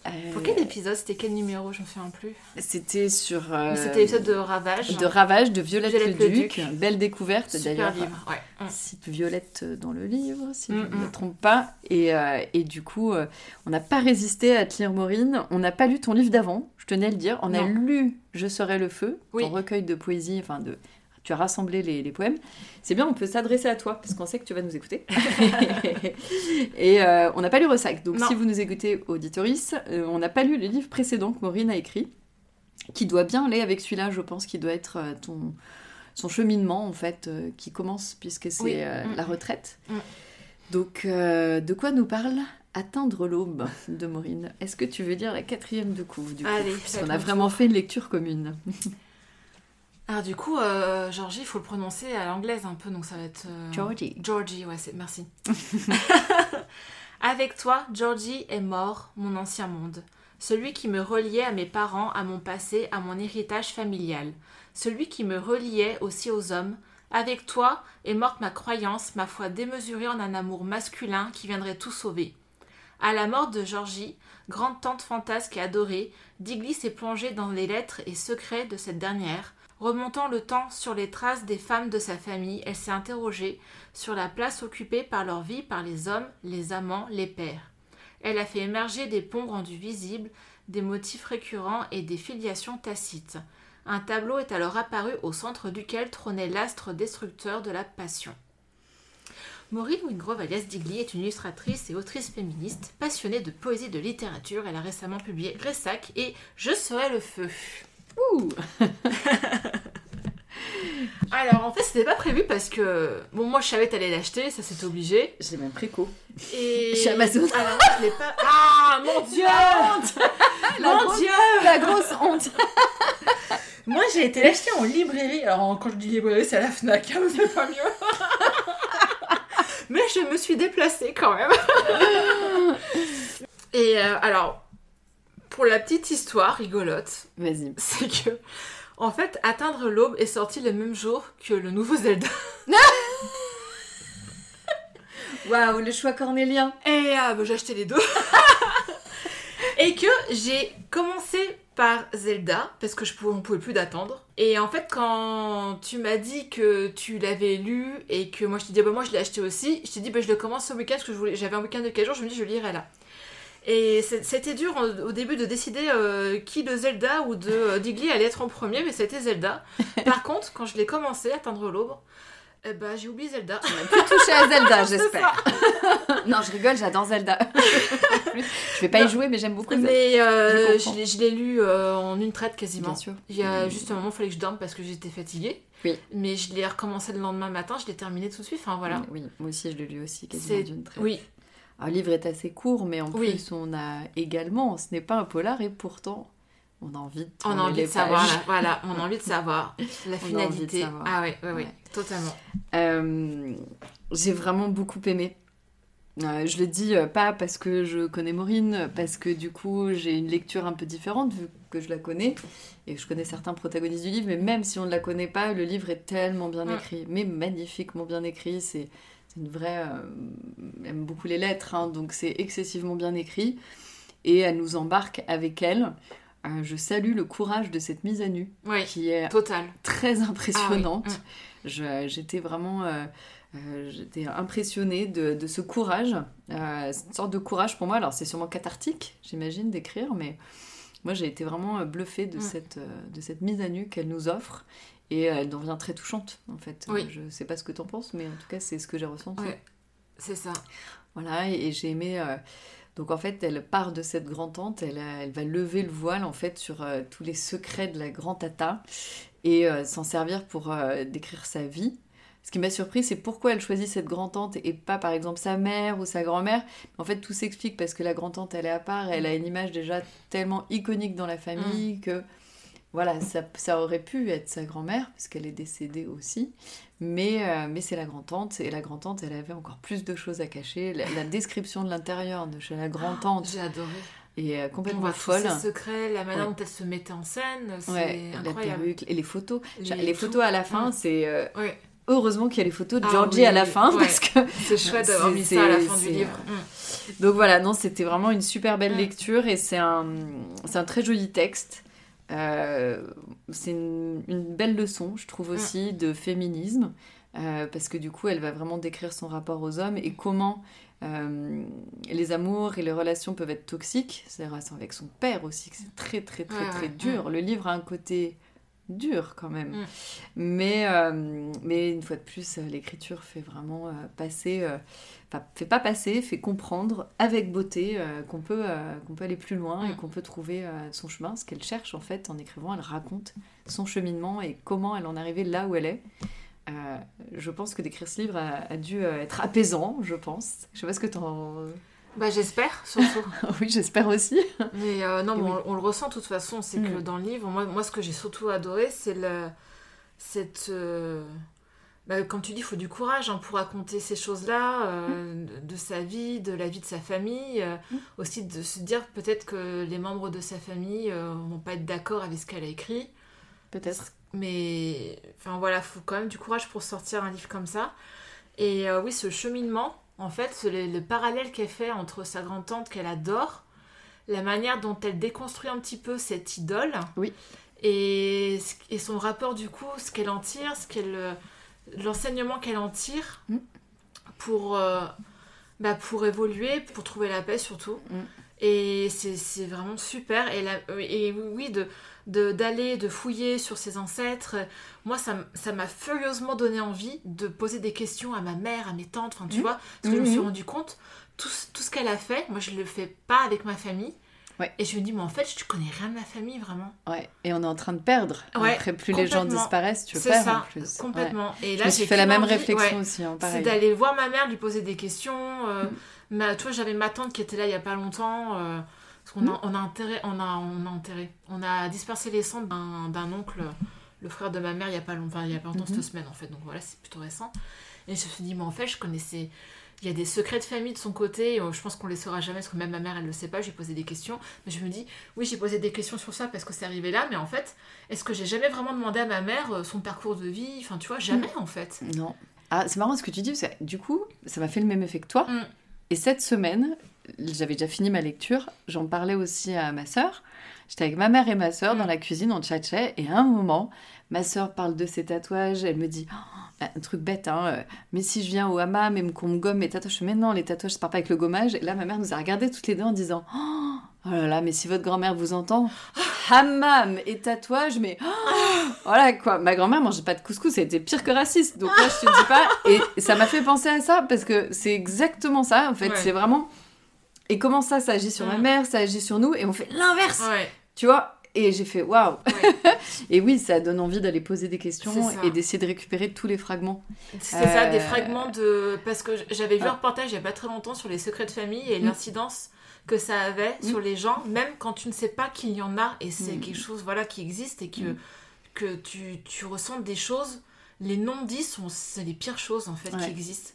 Euh, Pour quel épisode C'était quel numéro Je me souviens plus. C'était sur. euh, C'était l'épisode de Ravage. de Ravage de Violette, Violette le Duc. Duc. Belle découverte d'ailleurs. livre. Ouais. Mm. Cite Violette dans le livre, si je ne Mm, me mm. trompe pas. Et, euh, et du coup, euh, on n'a pas résisté à te lire Maureen. On n'a pas lu ton livre d'avant, je tenais à le dire. On a lu Je serai le feu, Oui. ton recueil de poésie, enfin de. Tu as rassemblé les, les poèmes. C'est bien, on peut s'adresser à toi, parce qu'on sait que tu vas nous écouter. *laughs* et euh, on n'a pas lu Ressac. Donc Non. si vous nous écoutez, auditoris, euh, on n'a pas lu le livre précédent que Maureen a écrit, qui doit bien aller avec celui-là, je pense, qui doit être euh, ton, son cheminement, en fait, euh, qui commence, puisque c'est Oui. Mm. la retraite. Mm. Donc, de quoi nous parle Atteindre l'aube de Maureen? Est-ce que tu veux dire la quatrième de coup, du coup? Allez, Parce qu'on a vraiment fait une lecture commune. *laughs* Alors, du coup, euh, Georgie, il faut le prononcer à l'anglaise un peu, donc ça va être. euh, Georgie. Georgie, ouais, c'est... merci. *laughs* *laughs* Avec toi, Georgie est mort, mon ancien monde. Celui qui me reliait à mes parents, à mon passé, à mon héritage familial. Celui qui me reliait aussi aux hommes. Avec toi est morte ma croyance, ma foi démesurée en un amour masculin qui viendrait tout sauver. À la mort de Georgie, grande tante fantasque et adorée, Digly s'est plongée dans les lettres et secrets de cette dernière. Remontant le temps sur les traces des femmes de sa famille, elle s'est interrogée sur la place occupée par leur vie par les hommes, les amants, les pères. Elle a fait émerger des ponts rendus visibles, des motifs récurrents et des filiations tacites. Un tableau est alors apparu au centre duquel trônait l'astre destructeur de la passion. Maureen Wingrove alias Digly est une illustratrice et autrice féministe, passionnée de poésie et de littérature. Elle a récemment publié Ressac et Je serai le feu. Ouh *laughs* Alors en fait c'était pas prévu parce que bon moi je savais que t'allais l'acheter, ça c'était obligé. J'ai même préco. Et Chez Amazon. *laughs* Alors je l'ai pas. Ah mon dieu *laughs* La Mon grosse- dieu La grosse honte Moi j'ai été l'acheter en librairie. Alors quand je dis librairie c'est à la Fnac, hein, c'est pas mieux. Mais je me suis déplacée quand même. Et euh, alors pour la petite histoire rigolote, Vas-y. *laughs* c'est que en fait Atteindre l'aube est sorti le même jour que le nouveau Zelda. *laughs* Waouh, le choix cornélien Et euh, bah, j'ai acheté les deux. *laughs* et que j'ai commencé par Zelda, parce que je pouvais, on pouvait plus d'attendre. Et en fait, quand tu m'as dit que tu l'avais lu et que moi je t'ai dit, bah, moi je l'ai acheté aussi, je t'ai dit, bah, je le commence ce week-end parce que j'avais un week-end de 4 jours, je me dis, je lirai là. Et c'était dur au, au début de décider euh, qui de Zelda ou de euh, Digli allait être en premier, mais c'était Zelda. *laughs* Par contre, quand je l'ai commencé, Atteindre l'aube, Eh bah, j'ai oublié Zelda. On a plus touché à Zelda, *laughs* j'espère. *laughs* non, je rigole, j'adore Zelda. Je vais pas Non. y jouer, mais j'aime beaucoup Zelda. Mais euh, Je l'ai- lu en une traite quasiment. Bien sûr. Il y a juste un moment, il fallait que je dorme parce que j'étais fatiguée. Oui. Mais je l'ai recommencé le lendemain matin, je l'ai terminé tout de suite. Enfin voilà. Oui, moi aussi, je l'ai lu aussi, quasiment d'une traite. Oui, Le livre est assez court, mais en Oui. plus, on a également, ce n'est pas un polar, et pourtant, on a envie de on a envie de savoir. là. Voilà, on a envie de savoir *laughs* la finalité. savoir. Ah ouais, ouais, Ouais. totalement. Euh, J'ai vraiment beaucoup aimé. Euh, je le dis euh, pas parce que je connais Maureen, parce que du coup j'ai une lecture un peu différente vu que je la connais et que je connais certains protagonistes du livre, mais même si on ne la connaît pas, le livre est tellement bien Mm. écrit, mais magnifiquement bien écrit. C'est c'est une vraie. euh, J'aime beaucoup les lettres, hein, donc c'est excessivement bien écrit et elle nous embarque avec elle. Euh, je salue le courage de cette mise à nu Oui, qui est total. très Ah oui, impressionnante. mm. J'étais vraiment euh, j'étais impressionnée de, de ce courage. Euh, une sorte de courage pour moi. Alors, c'est sûrement cathartique, j'imagine, d'écrire, mais moi, j'ai été vraiment bluffée de, Mm. cette, de cette mise à nu qu'elle nous offre. Et euh, elle devient très touchante, en fait. Oui. Je sais pas ce que t'en penses, mais en tout cas, c'est ce que j'ai ressenti. Ouais. C'est ça. Voilà, et, et j'ai aimé. euh, donc en fait, elle part de cette grand-tante, elle, elle va lever le voile en fait sur euh, tous les secrets de la grand-tata et euh, s'en servir pour euh, décrire sa vie. Ce qui m'a surpris, c'est pourquoi elle choisit cette grand-tante et pas par exemple sa mère ou sa grand-mère. En fait, tout s'explique parce que la grand-tante, elle est à part, elle a une image déjà tellement iconique dans la famille que voilà, ça, ça aurait pu être sa grand-mère, parce qu'elle est décédée aussi, mais, euh, mais c'est la grand-tante, et la grand-tante, elle avait encore plus de choses à cacher. La, la description de l'intérieur de chez la grand-tante J'ai adoré. est euh, complètement voit folle. tous ses secrets, la manière Ouais. dont elle se mettait en scène, c'est Ouais, la incroyable. perruque, et les photos. Les photos à la fin, Ouais. c'est... euh, heureusement qu'il y a les photos de Ah Georgie oui, à la fin, parce que... c'est chouette d'avoir mis ça à la fin du livre. Mm. Donc voilà, non, c'était vraiment une super belle lecture et c'est un, c'est un très joli texte. Euh, c'est une, une belle leçon, je trouve aussi, de féminisme, euh, parce que du coup, elle va vraiment décrire son rapport aux hommes et comment euh, les amours et les relations peuvent être toxiques. C'est avec son père aussi, que c'est très très très très dur. Le livre a un côté dur quand même. Mm. Mais, euh, mais une fois de plus, l'écriture fait vraiment euh, passer, euh, fait pas passer, fait comprendre avec beauté euh, qu'on peut, euh, qu'on peut aller plus loin et Mm. qu'on peut trouver euh, son chemin. Ce qu'elle cherche en fait en écrivant, elle raconte son cheminement et comment elle en est arrivée là où elle est. Je pense que d'écrire ce livre a, a dû être apaisant, je pense. Je sais pas ce que t'en... Bah j'espère, surtout. *laughs* oui, j'espère aussi. Mais non, mais oui. on, on le ressent de toute façon, c'est que Mm. dans le livre, moi, moi ce que j'ai surtout adoré, c'est le, cette... bah, comme tu dis, il faut du courage hein, pour raconter ces choses-là, euh, de, de sa vie, de la vie de sa famille. euh, Mm. Aussi de se dire peut-être que les membres de sa famille euh, vont pas être d'accord avec ce qu'elle a écrit. Peut-être. Mais enfin voilà, faut quand même du courage pour sortir un livre comme ça. Et euh, oui, ce cheminement, en fait, le, le parallèle qu'elle fait entre sa grand-tante qu'elle adore, la manière dont elle déconstruit un petit peu cette idole, Oui. et, son rapport du coup, ce qu'elle en tire, ce qu'elle, l'enseignement qu'elle en tire Mm. pour, euh, bah, pour évoluer, pour trouver la paix surtout. Mm. Et c'est c'est vraiment super. Et, la- et oui, de de- d'aller, de, fouiller sur ses ancêtres. Moi, ça m'a furieusement donné envie de poser des questions à ma mère, à mes tantes, enfin, tu Mhm. vois, parce que je me suis Mhm. rendu compte, tout, ce- tout ce qu'elle a fait, moi, je le fais pas avec ma famille. Ouais. Et je me dis, mais en fait, je connais rien de ma famille, vraiment. Ouais. Et on est en train de perdre. Ouais, Après, plus les gens disparaissent, tu perds ça, en plus. Ouais. complètement. Et Je là, j'ai fait la même envie, réflexion ouais, aussi, hein, C'est d'aller voir ma mère, lui poser des questions. euh, Mm. ma, tu vois, j'avais ma tante qui était là il y a pas longtemps. euh, parce qu'on a, on a, enterré, on a, on a enterré. On a dispersé les cendres d'un, oncle, le frère de ma mère, il y a pas longtemps, il y a pas longtemps Mhm. cette semaine en fait. Donc voilà, c'est plutôt récent. Et je me suis dit, mais en fait, je connaissais. Il y a des secrets de famille de son côté, et, je pense qu'on les saura jamais, parce que même ma mère, elle le sait pas, j'ai posé des questions. Mais je me dis, oui, j'ai posé des questions sur ça parce que c'est arrivé là, mais en fait, est-ce que j'ai jamais vraiment demandé à ma mère euh, son parcours de vie? Enfin, tu vois, jamais en fait. Non. Ah, c'est marrant ce que tu dis, parce que du coup, ça m'a fait le même effet que toi. Mm. Et cette semaine, j'avais déjà fini ma lecture, j'en parlais aussi à ma sœur. J'étais avec ma mère et ma sœur dans Mm. la cuisine, on tchatchait, et à un moment, ma sœur parle de ses tatouages, elle me dit, Oh, un truc bête, hein, euh, mais si je viens au hammam et qu'on me gomme mes tatouages, mais non, les tatouages, ça part pas avec le gommage. Et là, ma mère nous a regardé toutes les deux en disant, oh, oh là là, mais si votre grand-mère vous entend, hammam et tatouage, mais voilà quoi. Ma grand-mère mangeait pas de couscous, c'était pire que raciste. Donc là, je te dis pas. Et ça m'a fait penser à ça parce que c'est exactement ça. En fait, Ouais. c'est vraiment. Et comment ça, ça agit sur ma Mm. mère, ça agit sur nous, et on fait l'inverse. Ouais. Tu vois Et j'ai fait waouh. ouais. *laughs* Et oui, ça donne envie d'aller poser des questions et d'essayer de récupérer tous les fragments. C'est ça, des Euh, fragments de. Parce que j'avais vu Ah. un reportage il y a pas très longtemps sur les secrets de famille et Mm. l'incidence que ça avait Mm. sur les gens, même quand tu ne sais pas qu'il y en a et c'est Mm. quelque chose voilà, qui existe et que, que tu, tu ressens des choses. Les non-dits sont c'est les pires choses en fait qui existent.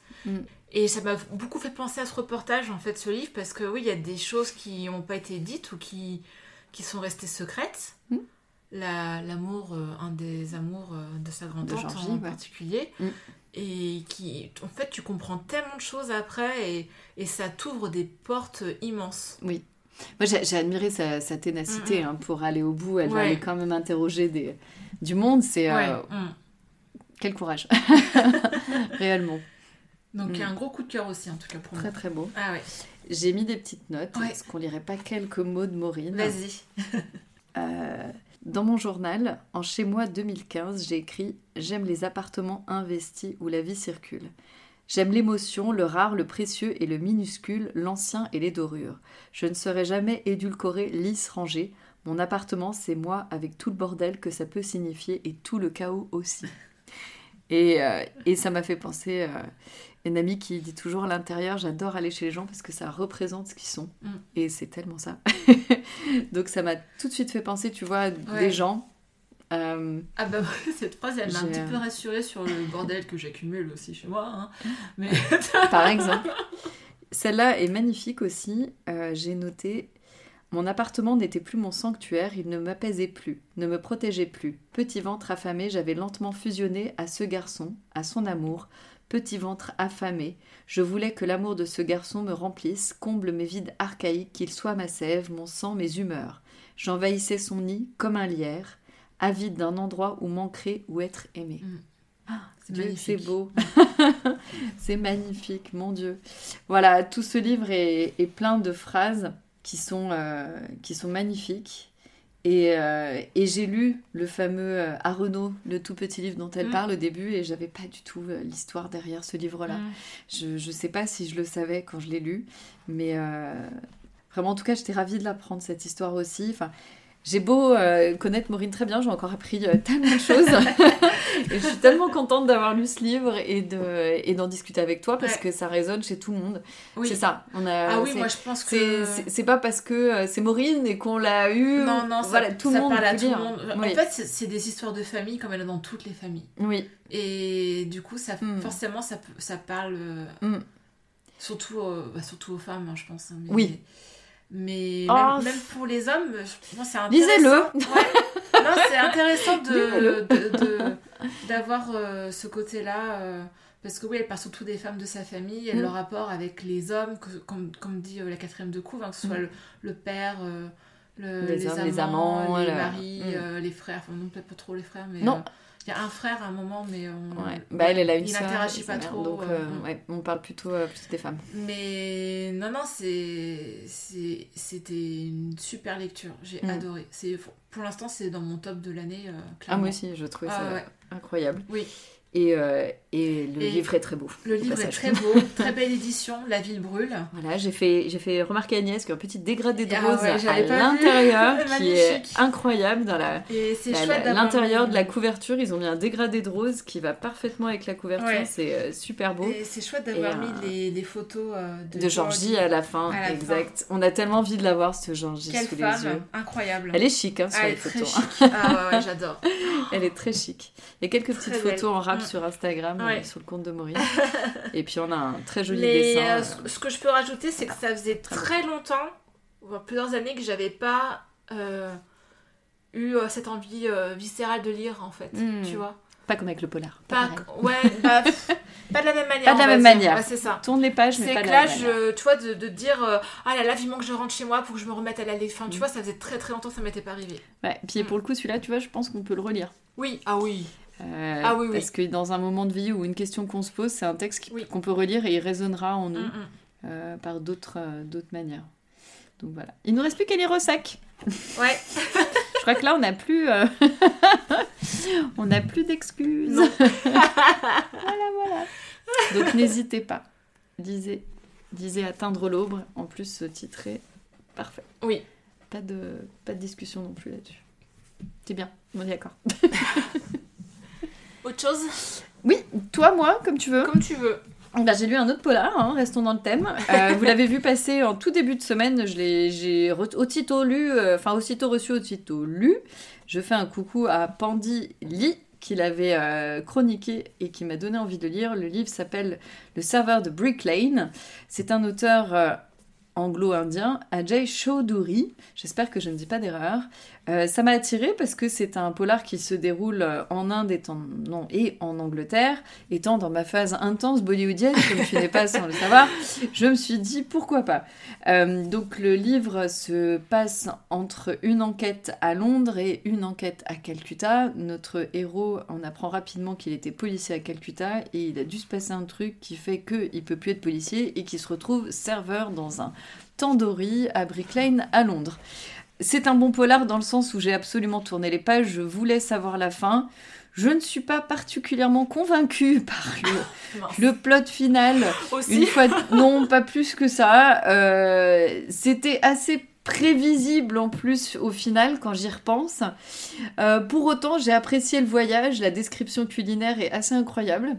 Et ça m'a beaucoup fait penser à ce reportage, en fait, ce livre, parce que oui, il y a des choses qui n'ont pas été dites ou qui, qui sont restées secrètes. Mm. La- L'amour, euh, un des amours euh, de sa grand-tante Georgie, en ouais. particulier. Mm. Et qui, en fait, tu comprends tellement de choses après et, et ça t'ouvre des portes immenses. Moi, j'ai admiré sa, sa ténacité hein, pour aller au bout. Elle va aller quand même interroger des, du monde. C'est Ouais. euh, Mm. quel courage, *laughs* réellement. Donc, il y a Mm. un gros coup de cœur aussi, en tout cas pour Très moi. très beau. Ah ouais, J'ai mis des petites notes. Ouais. Est-ce qu'on lirait pas quelques mots de Maureen vas-y. *laughs* Euh, Dans mon journal, en chez moi 2015, j'ai écrit J'aime les appartements investis où la vie circule. J'aime l'émotion, le rare, le précieux et le minuscule, l'ancien et les dorures. Je ne serai jamais édulcoré, lisse, rangé. Mon appartement, c'est moi avec tout le bordel que ça peut signifier et tout le chaos aussi. Et, euh, et ça m'a fait penser à une amie qui dit toujours à l'intérieur, j'adore aller chez les gens parce que ça représente ce qu'ils sont. Mm. Et c'est tellement ça. *laughs* Donc ça m'a tout de suite fait penser, tu vois, à Ouais. des gens. euh, Ah bah *laughs* cette phrase, elle m'a un petit euh, peu rassurée sur le bordel que j'accumule aussi chez moi. hein. Mais *laughs* par exemple. Celle-là est magnifique aussi. Euh, J'ai noté Mon appartement n'était plus mon sanctuaire, il ne m'apaisait plus, ne me protégeait plus. Petit ventre affamé, j'avais lentement fusionné à ce garçon, à son amour. Petit ventre affamé, je voulais que l'amour de ce garçon me remplisse, comble mes vides archaïques, qu'il soit ma sève, mon sang, mes humeurs. J'envahissais son nid comme un lierre, avide d'un endroit où manquer ou être aimé. Mm. Ah, C'est beau. *laughs* c'est magnifique, mon Dieu. Voilà, tout ce livre est, est plein de phrases qui sont, euh, qui sont magnifiques. Et, euh, et j'ai lu le fameux euh, Arenaud, le tout petit livre dont elle Mm. parle au début, et j'avais pas du tout euh, l'histoire derrière ce livre-là. Mm. Je, je sais pas si je le savais quand je l'ai lu, mais euh, vraiment, en tout cas, j'étais ravie de l'apprendre, cette histoire aussi. Enfin, j'ai beau euh, connaître Maureen très bien, j'ai encore appris euh, tellement de choses. *laughs* et je suis tellement contente d'avoir lu ce livre et de et d'en discuter avec toi parce Ouais. que ça résonne chez tout le monde. Oui. C'est ça. On a, Ah oui, moi je pense que. c'est- pas parce que euh, c'est Maureen et qu'on l'a eu. Non, non, ça, voilà, tout ça le monde parle à tout le monde. Oui. En fait, c'est- des histoires de famille comme elle a dans toutes les familles. oui. Et du coup, ça, Mm. forcément, ça, parle euh, Mm. surtout, bah, surtout aux femmes, hein, je pense. hein, mais, Oui. Mais Oh, même, pour les hommes, c'est intéressant. Lisez-le. Ouais. Non, c'est intéressant de, Lisez-le. de- de- d'avoir euh, ce côté-là. euh, parce que oui, elle parle surtout des femmes de sa famille et de Mm. leur rapport avec les hommes, que- comme, comme dit euh, la quatrième de couve, hein, que ce soit Mm. le, le père, le- Les les, hommes, amants, les amants, les le- maris, Mm. les frères. Enfin, non, peut-être pas trop les frères, mais Non. Il y a un frère à un moment, mais on, Ouais. Bah, elle, elle a une il n'interagit pas trop. Donc, euh, euh, ouais, on parle plutôt, euh, plutôt des femmes. Mais non, non, c'était une super lecture. J'ai Mm. adoré. Pour l'instant, c'est dans mon top de l'année. euh, Ah, moi aussi, je trouvais Ah, ça ouais. incroyable. Oui. Et, euh, et le Et livre est très beau. Le livre est très beau, *laughs* très belle édition. La ville brûle. Voilà, j'ai fait, j'ai fait remarquer à Agnès qu'il y a un petit dégradé de Ah rose ouais, à l'intérieur *laughs* qui est incroyable. Dans la, l'intérieur de la couverture, ils ont mis un dégradé de rose qui va parfaitement avec la couverture. Ouais. C'est euh, super beau. Et c'est chouette d'avoir mis euh, les, les photos de, De Georgie à la fin, À la exact. On a tellement envie de la voir, ce Georgie, Quelle sous les femme yeux. incroyable. Elle est chic hein, sur Ah, elle les est très photos. chic. Ah ouais, j'adore. *laughs* Elle est très chic. Il y a quelques petites photos en Mm. sur Instagram, Ouais. euh, sur le compte de Maurice. *laughs* Et puis on a un très joli Mais dessin. euh, euh, ce- que je peux rajouter, c'est que ça faisait Très longtemps, voire plusieurs années, que j'avais pas eu cette envie viscérale de lire, en fait. Mm. Tu vois Pas comme avec le polar. Pas ouais, *laughs* bah, pas de la même manière. Pas de la même dire. manière. Ouais, c'est ça. Tourne les pages, mais C'est pas que de là, la même manière. je, tu vois, de, de dire euh, ah là là, vivement que je rentre chez moi pour que je me remette à la lecture. Enfin, tu Mm. vois, ça faisait très très longtemps que ça m'était pas arrivé. Ouais, puis Mm. pour le coup, celui-là, tu vois, je pense qu'on peut le relire. Oui, ah oui. Euh, Ah oui, oui. Parce que dans un moment de vie ou une question qu'on se pose, c'est un texte Oui. qu'on peut relire et il résonnera en nous Mm, mm. euh, par d'autres euh, manières. Donc voilà. Il nous reste plus qu'à lire au sac. Ouais. *laughs* Je crois que là, on n'a plus, euh, *laughs* on n'a plus d'excuses. *laughs* voilà, voilà. Donc n'hésitez pas. Lisez, lisez Atteindre l'aube. En plus, ce titre est parfait. Oui. Pas de, pas de discussion non plus là-dessus. C'est bien, on est d'accord. Autre chose Oui, toi, moi, comme tu veux. Comme tu veux. Bah, j'ai lu un autre polar, hein, restons dans le thème. Euh, vous l'avez vu passer en tout début de semaine, je l'ai, j'ai aussitôt lu, euh, enfin aussitôt reçu, aussitôt lu. Je fais un coucou à Pandy Lee qui l'avait euh, chroniqué et qui m'a donné envie de lire. Le livre s'appelle Le serveur de Brick Lane. C'est un auteur anglo-indien, Ajay Chaudhuri. J'espère que je ne dis pas d'erreur. Euh, ça m'a attiré parce que c'est un polar qui se déroule euh, en Inde et en, non, et en Angleterre. Étant dans ma phase intense bollywoodienne, comme tu n'es pas *laughs* sans le savoir, je me suis dit pourquoi pas? Euh, donc le livre se passe entre une enquête à Londres et une enquête à Calcutta. Notre héros en apprend rapidement qu'il était policier à Calcutta et il a dû se passer un truc qui fait qu'il peut plus être policier et qu'il se retrouve serveur dans un tandoori à Brick Lane à Londres. C'est un bon polar dans le sens où j'ai absolument tourné les pages, je voulais savoir la fin. Je ne suis pas particulièrement convaincue *laughs* par *laughs* le, plot final. Aussi. Une fois, *laughs* non, pas plus que ça. Euh, C'était assez prévisible en plus au final quand j'y repense. Euh, pour autant, j'ai apprécié le voyage. La description culinaire est assez incroyable.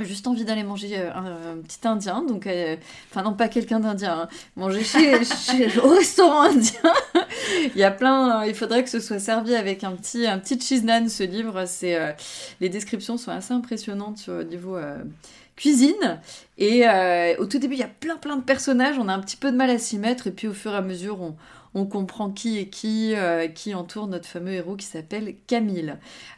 Juste envie d'aller manger euh, un, un petit indien, donc euh, enfin non pas quelqu'un d'indien, hein. manger chez, *laughs* chez au restaurant indien. *laughs* il y a plein, il faudrait que ce soit servi avec un petit un petit cheese naan. Ce livre, c'est euh, les descriptions sont assez impressionnantes sur- au niveau euh, cuisine. Et euh, au tout début, il y a plein plein de personnages, on a un petit peu de mal à s'y mettre, et puis au fur et à mesure, on, on comprend qui est qui, euh, qui entoure notre fameux héros qui s'appelle Camille.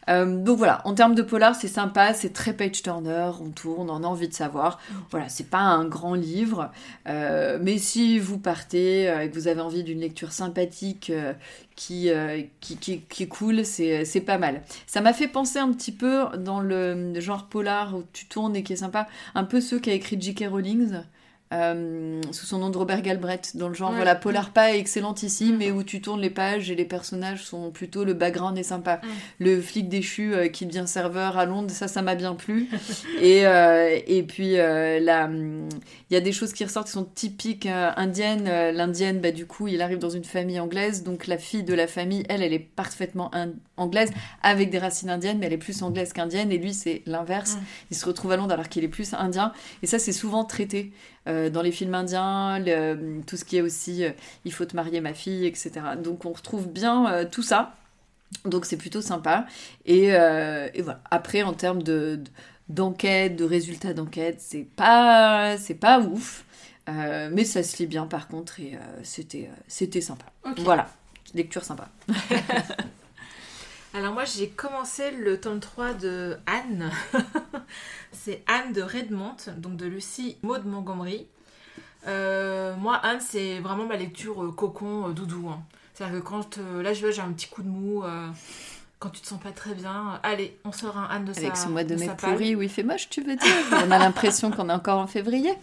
Euh, donc voilà, en termes de polar, c'est sympa, c'est très page turner, on tourne, on a envie de savoir. Voilà, c'est pas un grand livre, euh, mais si vous partez et que vous avez envie d'une lecture sympathique qui, qui, qui, est cool, c'est c'est pas mal. Ça m'a fait penser un petit peu dans le genre polar où tu tournes et qui est sympa, un peu ceux qu'a écrit J.K. Rowling. Euh, sous son nom de Robert Galbraith, dans le genre, Ouais. voilà, polar pas excellente ici, Mm. mais où tu tournes les pages et les personnages sont plutôt, le background est sympa. Mm. Le flic déchu euh, qui devient serveur à Londres, ça, ça m'a bien plu. *laughs* et, euh, et puis, là, il y a des choses qui ressortent qui sont typiques indiennes. L'indienne, bah, du coup, il arrive dans une famille anglaise, donc la fille de la famille, elle, elle est parfaitement anglaise, avec des racines indiennes, mais elle est plus anglaise qu'indienne, et lui, c'est l'inverse. Mm. Il se retrouve à Londres alors qu'il est plus indien, et ça, c'est souvent traité euh, dans les films indiens, le- tout ce qui est aussi euh, il faut te marier ma fille, etc. Donc on retrouve bien euh, tout ça. Donc c'est plutôt sympa. Et, et voilà. Après, en termes de, de- d'enquête, de résultats d'enquête, c'est pas, c'est pas ouf. Mais ça se lit bien par contre et c'était, c'était sympa. Voilà, lecture sympa. *laughs* Alors moi j'ai commencé le tome 3 de Anne. *laughs* c'est Anne de Redmond, donc de Lucie Maud Montgomery. Euh, moi Anne c'est vraiment ma lecture euh, cocon euh, doudou. hein. C'est-à-dire que quand là je j'ai un petit coup de mou, quand tu te sens pas très bien, allez on sort un Anne de Avec sa ce mois de mai pourri où il fait moche, tu veux dire? On a l'impression qu'on est encore en février. *laughs*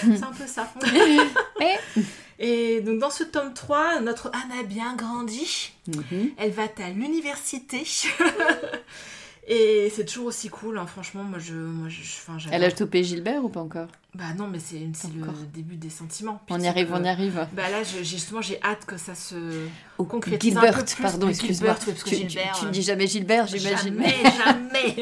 C'est un peu ça. Mais- *laughs* Et donc dans ce tome 3, notre Anne a bien grandi. Mhm. Elle va à l'université. *laughs* Et c'est toujours aussi cool, hein. franchement, moi je... Moi, je. Elle a topé Gilbert ou pas encore? Bah non, mais c'est le début des sentiments. Puis On y arrive, que- on y arrive. Bah là, je- j'ai- justement, j'ai hâte que ça se Oh, concrétise un Gilbert, peu plus. pardon, excuse-moi. Tu, tu- Gilbert, tu euh, ne dis jamais Gilbert, j'imagine. Jamais, *laughs* jamais.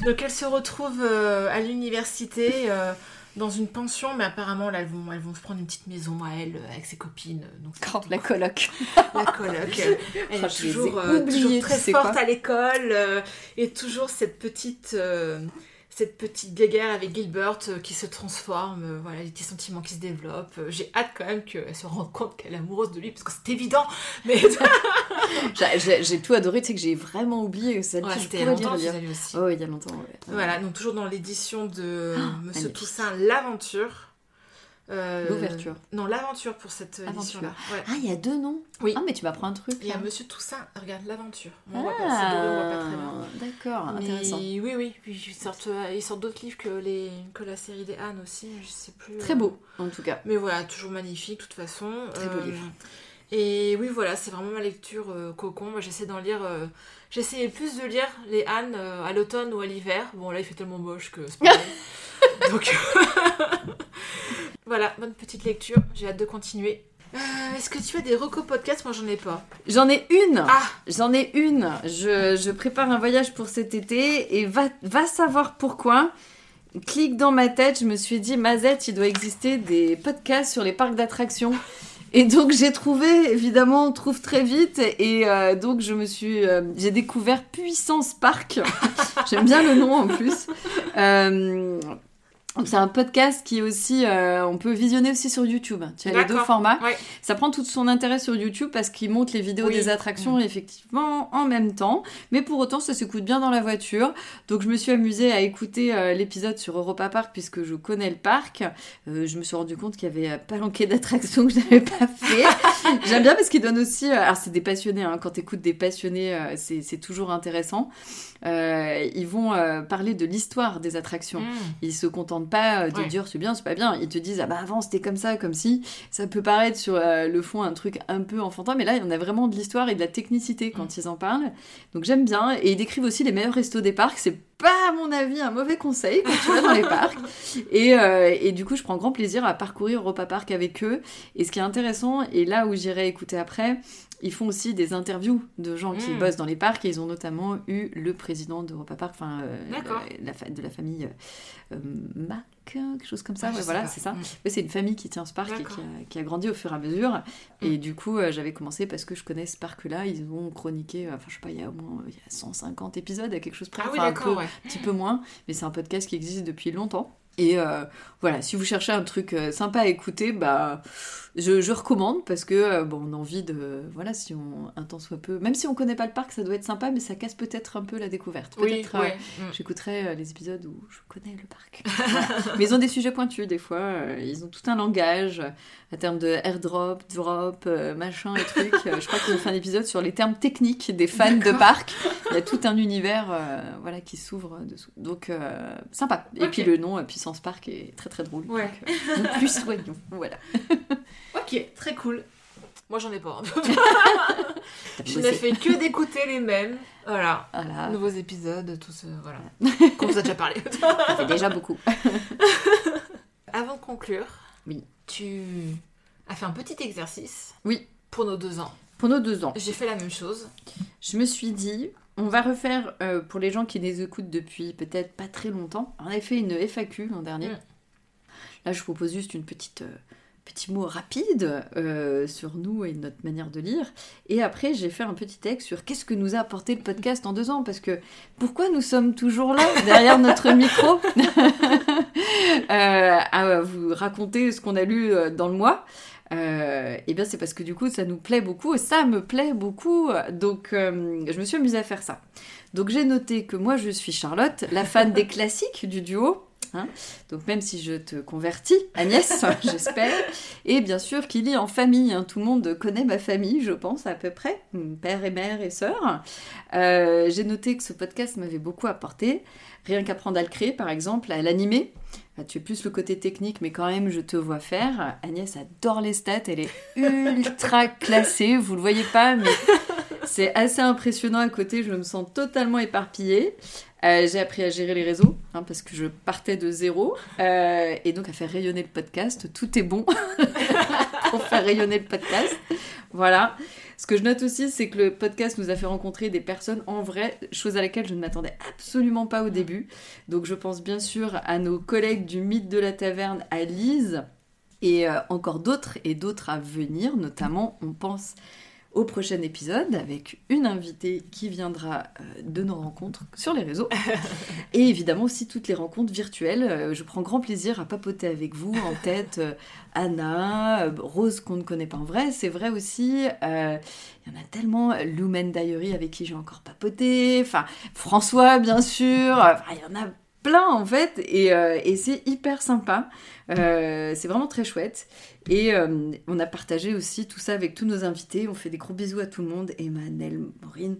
*laughs* Donc elle se retrouve euh, à l'université euh, dans une pension, mais apparemment là, elles vont, elles vont se prendre une petite maison à elle euh, avec ses copines. Donc c'est Oh, la coloc. la coloc. *laughs* Elle, elle Oh, est toujours, euh, très forte quoi. à l'école euh, et toujours cette petite, euh, cette petite guéguerre avec Gilbert euh, qui se transforme. euh, voilà, les petits sentiments qui se développent. Euh, J'ai hâte quand même qu'elle se rende compte qu'elle est amoureuse de lui parce que c'est évident. Mais *laughs* J'ai- tout adoré, tu sais que j'ai vraiment oublié ça. Ouais, c'était il y a longtemps lire, aussi. Oh, il y a longtemps, ouais. Voilà, donc toujours dans l'édition de Monsieur Ah, magnifique. Toussaint, l'aventure. Euh, L'ouverture. Non, l'aventure pour cette édition-là. Ouais. Ah, il y a deux noms Oui. Ah, mais tu m'apprends un truc. Il y a. Monsieur Toussaint, regarde l'aventure. On voit pas, c'est doré, on voit pas très bien. Ah, D'accord, intéressant. Oui, oui, ils sortent, euh, ils sortent d'autres livres que, les, que la série des Anne aussi, je sais plus. Très euh. beau, en tout cas. Mais voilà, toujours magnifique de toute façon. Très beau livre. Et oui, voilà, c'est vraiment ma lecture euh, cocon. Moi, j'essaie d'en lire. euh, J'essayais plus de lire les Anne euh, à l'automne ou à l'hiver. Bon, là, il fait tellement moche que c'est pas. *laughs* Donc, *laughs* *laughs* voilà, bonne petite lecture. J'ai hâte de continuer. Euh, Est-ce que tu as des recos podcasts? Moi, j'en ai pas. J'en ai une Ah J'en ai une. Je, je prépare un voyage pour cet été et va, va savoir pourquoi. Clique dans ma tête, je me suis dit, Mazette, il doit exister des podcasts sur les parcs d'attractions. Et donc j'ai trouvé, évidemment, on trouve très vite. Et euh, donc je me suis, euh, j'ai découvert Puissance Park. *laughs* J'aime bien le nom en plus. Euh, c'est un podcast qui est aussi, euh, on peut visionner aussi sur YouTube. Tu as les deux formats. Ouais. Ça prend tout son intérêt sur YouTube parce qu'il montre les vidéos Oui. des attractions effectivement en même temps. Mais pour autant, ça s'écoute bien dans la voiture. Donc je me suis amusée à écouter euh, l'épisode sur Europa Park puisque je connais le parc. Euh, je me suis rendu compte qu'il y avait euh, pas manqué d'attractions que je n'avais pas fait. *laughs* J'aime bien parce qu'il donne aussi... euh, alors c'est des passionnés, hein, quand tu écoutes des passionnés, euh, c'est toujours intéressant. Euh, ils vont euh, parler de l'histoire des attractions. Mm. Ils se contentent pas euh, de Ouais. dire c'est bien, c'est pas bien. Ils te disent ah bah avant c'était comme ça, comme si. Ça peut paraître sur euh, le fond un truc un peu enfantin, mais là il y en a vraiment de l'histoire et de la technicité quand Mm. ils en parlent. Donc j'aime bien. Et ils décrivent aussi les meilleurs restos des parcs. C'est pas à mon avis un mauvais conseil quand tu vas dans les *laughs* parcs. Et, et du coup je prends grand plaisir à parcourir Europa Park avec eux. Et ce qui est intéressant, et là où j'irai écouter après, ils font aussi des interviews de gens qui Mm. bossent dans les parcs et ils ont notamment eu le président d'Europa Park, enfin euh, D'accord. la, la fa- de la famille euh, Mac, quelque chose comme ça. Ah, ouais, voilà, c'est ça. Mm. Ouais, c'est une famille qui tient ce parc et qui a, qui a grandi au fur et à mesure. Et du coup, euh, j'avais commencé parce que je connais ce parc-là. Ils ont chroniqué, euh, enfin, je sais pas, il y a au moins il y a 150 épisodes, à quelque chose près. Ah oui, un peu- ouais. petit peu moins, mais c'est un podcast qui existe depuis longtemps. Et euh, voilà, si vous cherchez un truc euh, sympa à écouter, bah, je, je recommande parce que euh, bon, on a envie de, voilà, si on un temps soit peu, même si on connaît pas le parc, ça doit être sympa, mais ça casse peut-être un peu la découverte. Oui, Peut-être, euh, ouais. Mm. J'écouterai euh, les épisodes où je connais le parc. *laughs* Voilà. Mais ils ont des sujets pointus des fois. ils ont tout un langage à termes de airdrop, drop, machin et trucs. Euh, je crois qu'ils ont fait un épisode sur les termes techniques des fans de parc. Il y a tout un univers euh, voilà, qui s'ouvre dessous. Donc euh, sympa. Et puis le nom Puissance Park est très très drôle. Ouais. Donc, plus soignons. Voilà. *laughs* Ok, très cool. Moi, j'en ai pas. *laughs* hein. Je n'ai fait que d'écouter les mêmes. Voilà. Voilà. Nouveaux épisodes, tout ce. Voilà. *laughs* Qu'on vous a déjà parlé. Ça fait déjà beaucoup. *laughs* Avant de conclure, Oui. tu as fait un petit exercice. Oui. Pour nos deux ans. Pour nos deux ans. J'ai fait la même chose. Je me suis dit, on va refaire, euh, pour les gens qui les écoutent depuis peut-être pas très longtemps, on avait fait une FAQ l'an dernier. Mm. Là, je vous propose juste une petite, euh, petit mot rapide euh, sur nous et notre manière de lire. Et après, j'ai fait un petit texte sur qu'est-ce que nous a apporté le podcast en deux ans. Parce que pourquoi nous sommes toujours là, *laughs* derrière notre micro, *laughs* euh, à vous raconter ce qu'on a lu euh, dans le mois et bien c'est parce que du coup ça nous plaît beaucoup et ça me plaît beaucoup donc je me suis amusée à faire ça donc j'ai noté que moi je suis Charlotte la fan des classiques du duo hein. donc même si je te convertis Agnès *laughs* j'espère et bien sûr qu'il lit en famille hein. tout le monde connaît ma famille je pense à peu près père et mère et sœur Euh, j'ai noté que ce podcast m'avait beaucoup apporté rien qu'apprendre à le créer par exemple à l'animer tu es plus le côté technique, mais quand même, je te vois faire. Agnès adore les stats, elle est ultra *laughs* classée. Vous le voyez pas, mais c'est assez impressionnant à côté. Je me sens totalement éparpillée. Euh, j'ai appris à gérer les réseaux, hein, parce que je partais de zéro. Euh, et donc à faire rayonner le podcast. Tout est bon *laughs* pour faire rayonner le podcast. Voilà. Ce que je note aussi, c'est que le podcast nous a fait rencontrer des personnes en vrai, chose à laquelle je ne m'attendais absolument pas au début. Donc je pense bien sûr à nos collègues du mythe de la taverne, à Lise, et euh, encore d'autres et d'autres à venir. Notamment, on pense au prochain épisode avec une invitée qui viendra euh, de nos rencontres sur les réseaux. *laughs* et évidemment aussi toutes les rencontres virtuelles. Euh, je prends grand plaisir à papoter avec vous en *laughs* tête. euh, Anna, Rose qu'on ne connaît pas en vrai, c'est vrai aussi. euh, Il y en a tellement. Lumen Diary avec qui j'ai encore papoté. Enfin, François bien sûr. Enfin, il y en a plein en fait. Et, euh, c'est hyper sympa. Euh, c'est vraiment très chouette. Et euh, on a partagé aussi tout ça avec tous nos invités. On fait des gros bisous à tout le monde. Emma, Nel, Maureen,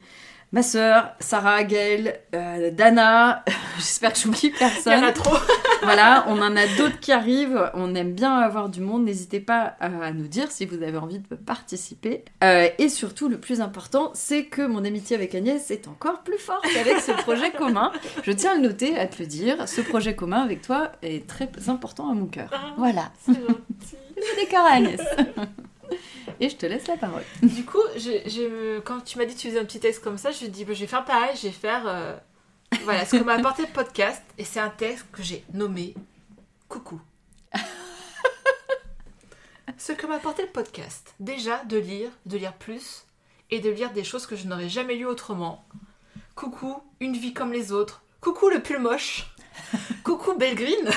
ma sœur, Sarah, Gaëlle, euh, Dana, *laughs* j'espère que j'oublie Il y en personne. a trop. *laughs* voilà, on en a d'autres qui arrivent. On aime bien avoir du monde. N'hésitez pas à, à nous dire si vous avez envie de participer. Euh, et surtout, le plus important, c'est que mon amitié avec Agnès est encore plus forte avec ce projet *laughs* commun. Je tiens à le noter, à te le dire. Ce projet commun avec toi est très important à mon cœur. Voilà, C'est gentil. à Agnès. Et je te laisse la parole. *laughs* Du coup, quand tu m'as dit que tu faisais un petit texte comme ça, je me dis, bah, je vais faire pareil, je vais faire euh, voilà, ce que m'a apporté le podcast. Et c'est un texte que j'ai nommé Coucou. *laughs* ce que m'a apporté le podcast. Déjà, de lire, de lire plus, et de lire des choses que je n'aurais jamais lues autrement. Coucou, une vie comme les autres. Coucou, le pull moche. Coucou, Belgreen.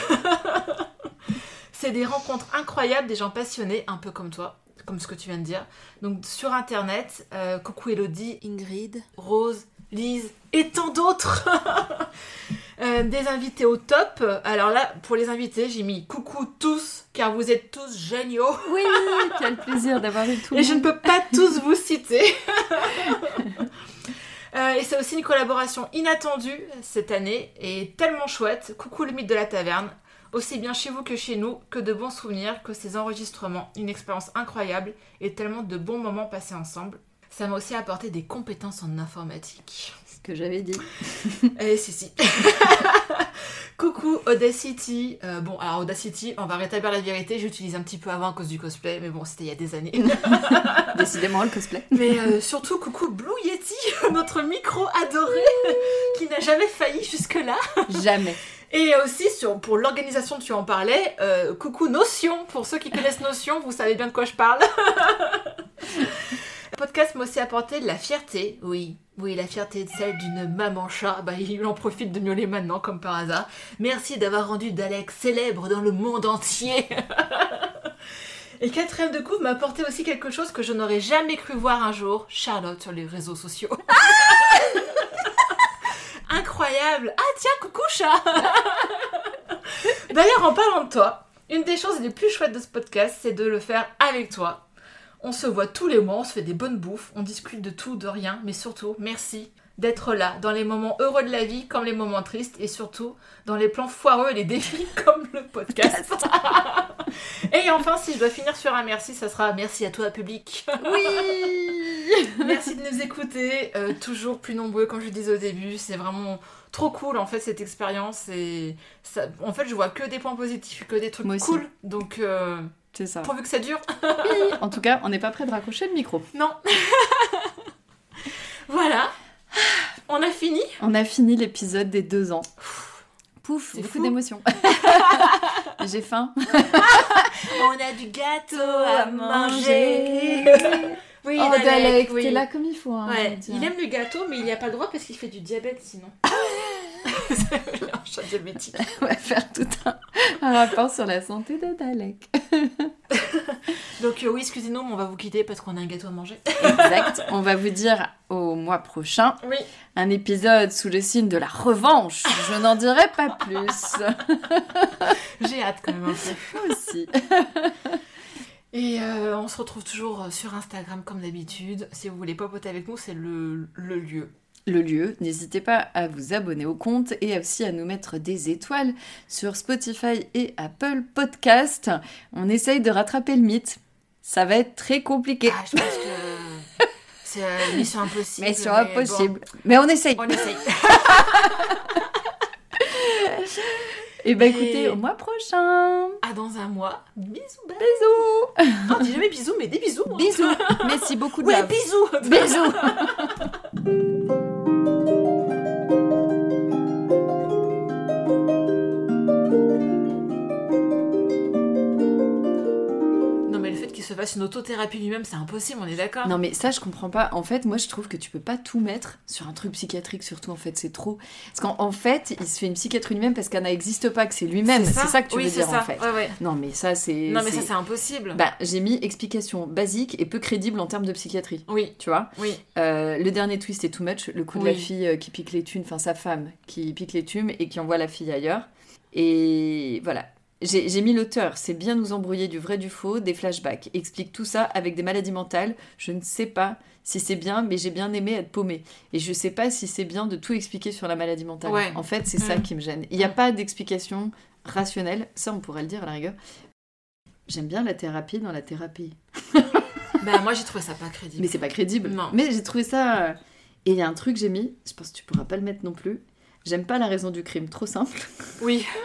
*laughs* c'est des rencontres incroyables, des gens passionnés, un peu comme toi, comme ce que tu viens de dire. Donc sur internet, euh, coucou Elodie, Ingrid, Rose, Lise et tant d'autres. *laughs* Euh, des invités au top. Alors là, pour les invités, j'ai mis coucou tous, car vous êtes tous géniaux. Oui, quel plaisir d'avoir eu tout le Et je ne peux pas tous vous citer. *laughs* Euh, et c'est aussi une collaboration inattendue cette année et tellement chouette. Coucou le mythe de la taverne. Aussi bien chez vous que chez nous, que de bons souvenirs, que ces enregistrements. Une expérience incroyable et tellement de bons moments passés ensemble. Ça m'a aussi apporté des compétences en informatique. Ce que j'avais dit. *laughs* Eh si si. *laughs* Coucou Audacity. Euh, bon alors Audacity, on va rétablir la vérité, j'utilise un petit peu avant à cause du cosplay, mais bon c'était il y a des années. *laughs* Décidément, le cosplay. Mais euh, surtout, coucou Blue Yeti, notre micro adoré, qui n'a jamais failli jusque-là. Jamais. Et aussi, sur, pour l'organisation, tu en parlais, euh, coucou Notion, pour ceux qui connaissent Notion, vous savez bien de quoi je parle. Le *laughs* podcast m'a aussi apporté de la fierté, oui. Oui, la fierté de celle d'une maman chat. Bah, il en profite de miauler maintenant, comme par hasard. Merci d'avoir rendu Dalek célèbre dans le monde entier. *laughs* Et quatrième de coup m'a apporté aussi quelque chose que je n'aurais jamais cru voir un jour. Charlotte sur les réseaux sociaux. *laughs* Incroyable Ah tiens, coucou chat D'ailleurs, en parlant de toi, une des choses les plus chouettes de ce podcast, c'est de le faire avec toi. On se voit tous les mois, on se fait des bonnes bouffes, on discute de tout, de rien, mais surtout, merci d'être là, dans les moments heureux de la vie comme les moments tristes, et surtout dans les plans foireux et les défis *laughs* comme le podcast. *laughs* et enfin, si je dois finir sur un merci, ça sera merci à toi, public. Oui *laughs* Merci de nous écouter, euh, toujours plus nombreux comme je disais au début, c'est vraiment trop cool en fait cette expérience et ça, en fait je vois que des points positifs, que des trucs cool, donc euh, C'est ça. pourvu que ça dure, En tout cas, on n'est pas prêt de raccrocher le micro. non. voilà, *gasps* on a fini? On a fini l'épisode des deux ans. Pouf, C'est beaucoup fou. d'émotions. *laughs* J'ai faim. *laughs* On a du gâteau à manger. *laughs* Oui, Oh, Dalek, oui. là comme il faut. Hein, Ouais, il dire. aime le gâteau, mais il n'y a pas le droit parce qu'il fait du diabète sinon. *laughs* Un diabétique. *laughs* On va faire tout un, un rapport sur la santé de Dalek. *laughs* Donc euh, oui, excusez-nous, mais on va vous quitter parce qu'on a un gâteau à manger. Exact. On va vous dire au mois prochain Oui. un épisode sous le signe de la revanche. Je n'en dirai pas plus. J'ai hâte quand même un peu. Aussi. Et euh, on se retrouve toujours sur Instagram comme d'habitude. Si vous voulez papoter avec nous, c'est le, le lieu. Le lieu, n'hésitez pas à vous abonner au compte et aussi à nous mettre des étoiles sur Spotify et Apple Podcast. On essaye de rattraper le mythe. Ça va être très compliqué. Ah, je pense que c'est euh, mission impossible. mais c'est bon, impossible. Mais on essaye. on essaye. *laughs* Et bah Mais- écoutez, au mois prochain. À dans un mois. Bisous. bye. Bisous. Non, dis jamais bisous, mais des bisous. hein. Bisous. *laughs* Merci beaucoup de Ouais, love. bisous. Bisous. *laughs* se fasse une autothérapie lui-même, c'est impossible, on est d'accord Non mais ça je comprends pas. En fait, moi je trouve que tu peux pas tout mettre sur un truc psychiatrique surtout en fait, c'est trop. Parce qu'en en fait, il se fait une psychiatrie lui-même parce qu'elle n'existe pas, que c'est lui-même. C'est ça que tu oui, veux dire ça. en fait. Ouais, ouais. Non mais ça c'est Non, mais ça, c'est- impossible. bah, j'ai mis explication basique et peu crédible en termes de psychiatrie. Oui, Tu vois oui. Euh, Le dernier twist est too much. Le coup de la fille euh, qui pique les thunes, enfin sa femme qui pique les thunes et qui envoie la fille ailleurs. Et voilà. J'ai mis l'auteur, c'est bien nous embrouiller du vrai du faux, des flashbacks. Explique tout ça avec des maladies mentales. Je ne sais pas si c'est bien, mais j'ai bien aimé être paumé. Et je sais pas si c'est bien de tout expliquer sur la maladie mentale. Ouais. En fait, c'est ça Mm. qui me gêne. Il n'y a pas d'explication rationnelle. Ça, on pourrait le dire à la rigueur. J'aime bien la thérapie dans la thérapie. *laughs* Bah, moi, j'ai trouvé ça pas crédible. Mais c'est pas crédible. Non. Mais j'ai trouvé ça. euh, Et il y a un truc que j'ai mis, je pense que tu pourras pas le mettre non plus. J'aime pas la raison du crime, trop simple. Oui. *laughs*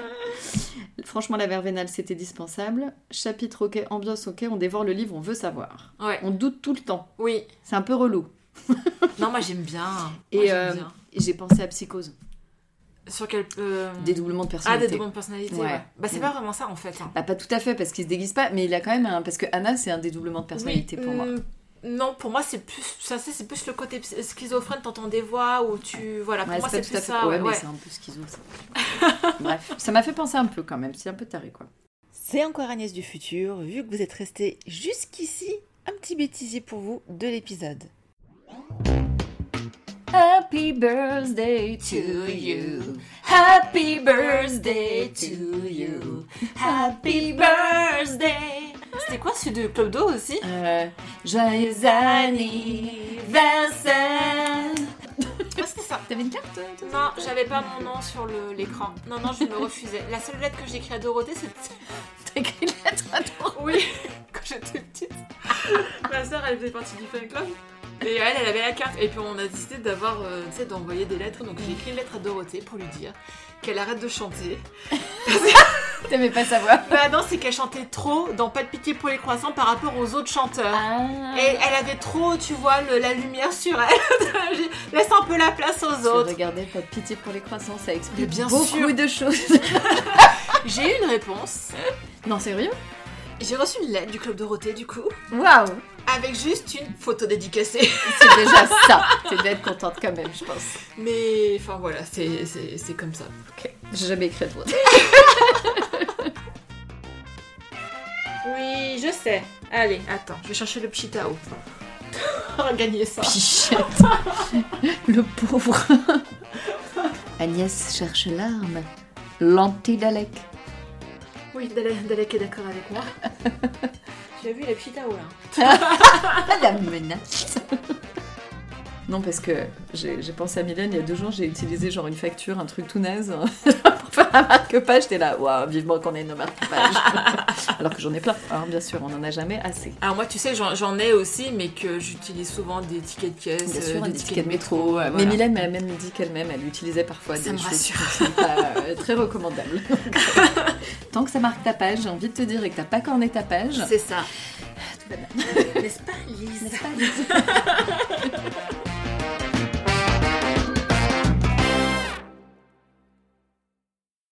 Franchement, la vervénale, c'était dispensable. Chapitre ok, ambiance ok, on dévore le livre, on veut savoir. Ouais. On doute tout le temps. Oui. C'est un peu relou. *laughs* Non, moi, j'aime bien. Et, euh, j'ai pensé à psychose. Sur quel. euh, Dédoublement de Ah, personnalité. des doublons de personnalité, Ouais. ouais. Bah, c'est pas vraiment ça, en fait. hein. Bah, pas tout à fait, parce qu'il se déguise pas, mais il a quand même un. Parce que Anna, c'est un dédoublement de personnalité Oui, pour moi. Non, pour moi, c'est plus. Ça, c'est c'est plus le côté schizophrène, t'entends des voix ou tu. Voilà, pour Ouais, moi, c'est plus ça. ouais, ouais, mais ouais. c'est un peu schizo, ça. *laughs* Bref, ça m'a fait penser un peu quand même. C'est un peu taré, quoi. C'est encore Agnès du futur, vu que vous êtes resté jusqu'ici, un petit bêtisier pour vous de l'épisode. Happy birthday to you. Happy birthday to you. Happy birthday. C'était quoi celui de Club d'eau aussi? Euh, joyeux anniversaire. Ouais, c'était ça. T'avais une carte toi? Non, j'avais pas mon nom sur le- l'écran. Non, non, je me refusais. La seule lettre que j'ai écrite à Dorothée, c'était. *laughs* T'as écrit une lettre à toi. Oui, quand j'étais petite. Ma soeur, elle faisait partie du fan club. Et elle, elle avait la carte. Et puis on a décidé d'avoir, euh, tu sais, d'envoyer des lettres. Donc j'ai écrit une lettre à Dorothée pour lui dire qu'elle arrête de chanter. *laughs* *laughs* T'aimais pas savoir. Bah non, c'est qu'elle chantait trop dans Pas de pitié pour les croissants par rapport aux autres chanteurs. Ah. Et elle avait trop, tu vois, le- la lumière sur elle. *laughs* Laisse un peu la place aux autres. regardais pas de pitié pour les croissants, ça explique bien beaucoup sûr. de choses. *laughs* J'ai eu une réponse. non, sérieux? J'ai reçu une lettre du Club Dorothée, du coup, Waouh avec juste une photo dédicacée. *laughs* C'est déjà ça. Tu devais être contente quand même, je pense. Mais, enfin voilà, c'est c'est- c'est comme ça. Ok. J'ai jamais écrit à toi. Oui, je sais. Allez, attends, je vais chercher le petit Tao. *laughs* On va gagner ça. Pichette. Le pauvre. Agnès cherche l'arme. L'anti-Dalek. Oui, Dalek est d'accord avec moi. Tu as vu le petit Tao là *laughs* la menace. *laughs* Non, parce que j'ai pensé à Mylène il y a deux jours, j'ai utilisé genre une facture, un truc tout naze, *laughs* pour faire un marque-page. J'étais là, waouh, vivement qu'on ait nos marque-pages. *laughs* Alors que j'en ai plein. Alors, bien sûr, on n'en a jamais assez. Alors moi, tu sais, j'en ai aussi, mais que j'utilise souvent des tickets de caisse, Bien euh, sûr, des, des tickets de métro. voilà. Mais Mylène m'a même dit qu'elle-même, elle utilisait parfois Ça des choses qui sont pas euh, très recommandables. *laughs* Tant que ça marque ta page, j'ai envie de te dire et que t'as pas corné ta page, C'est ça. tout va bien. N'est-ce pas, Lise? N'est-ce pas, Lise?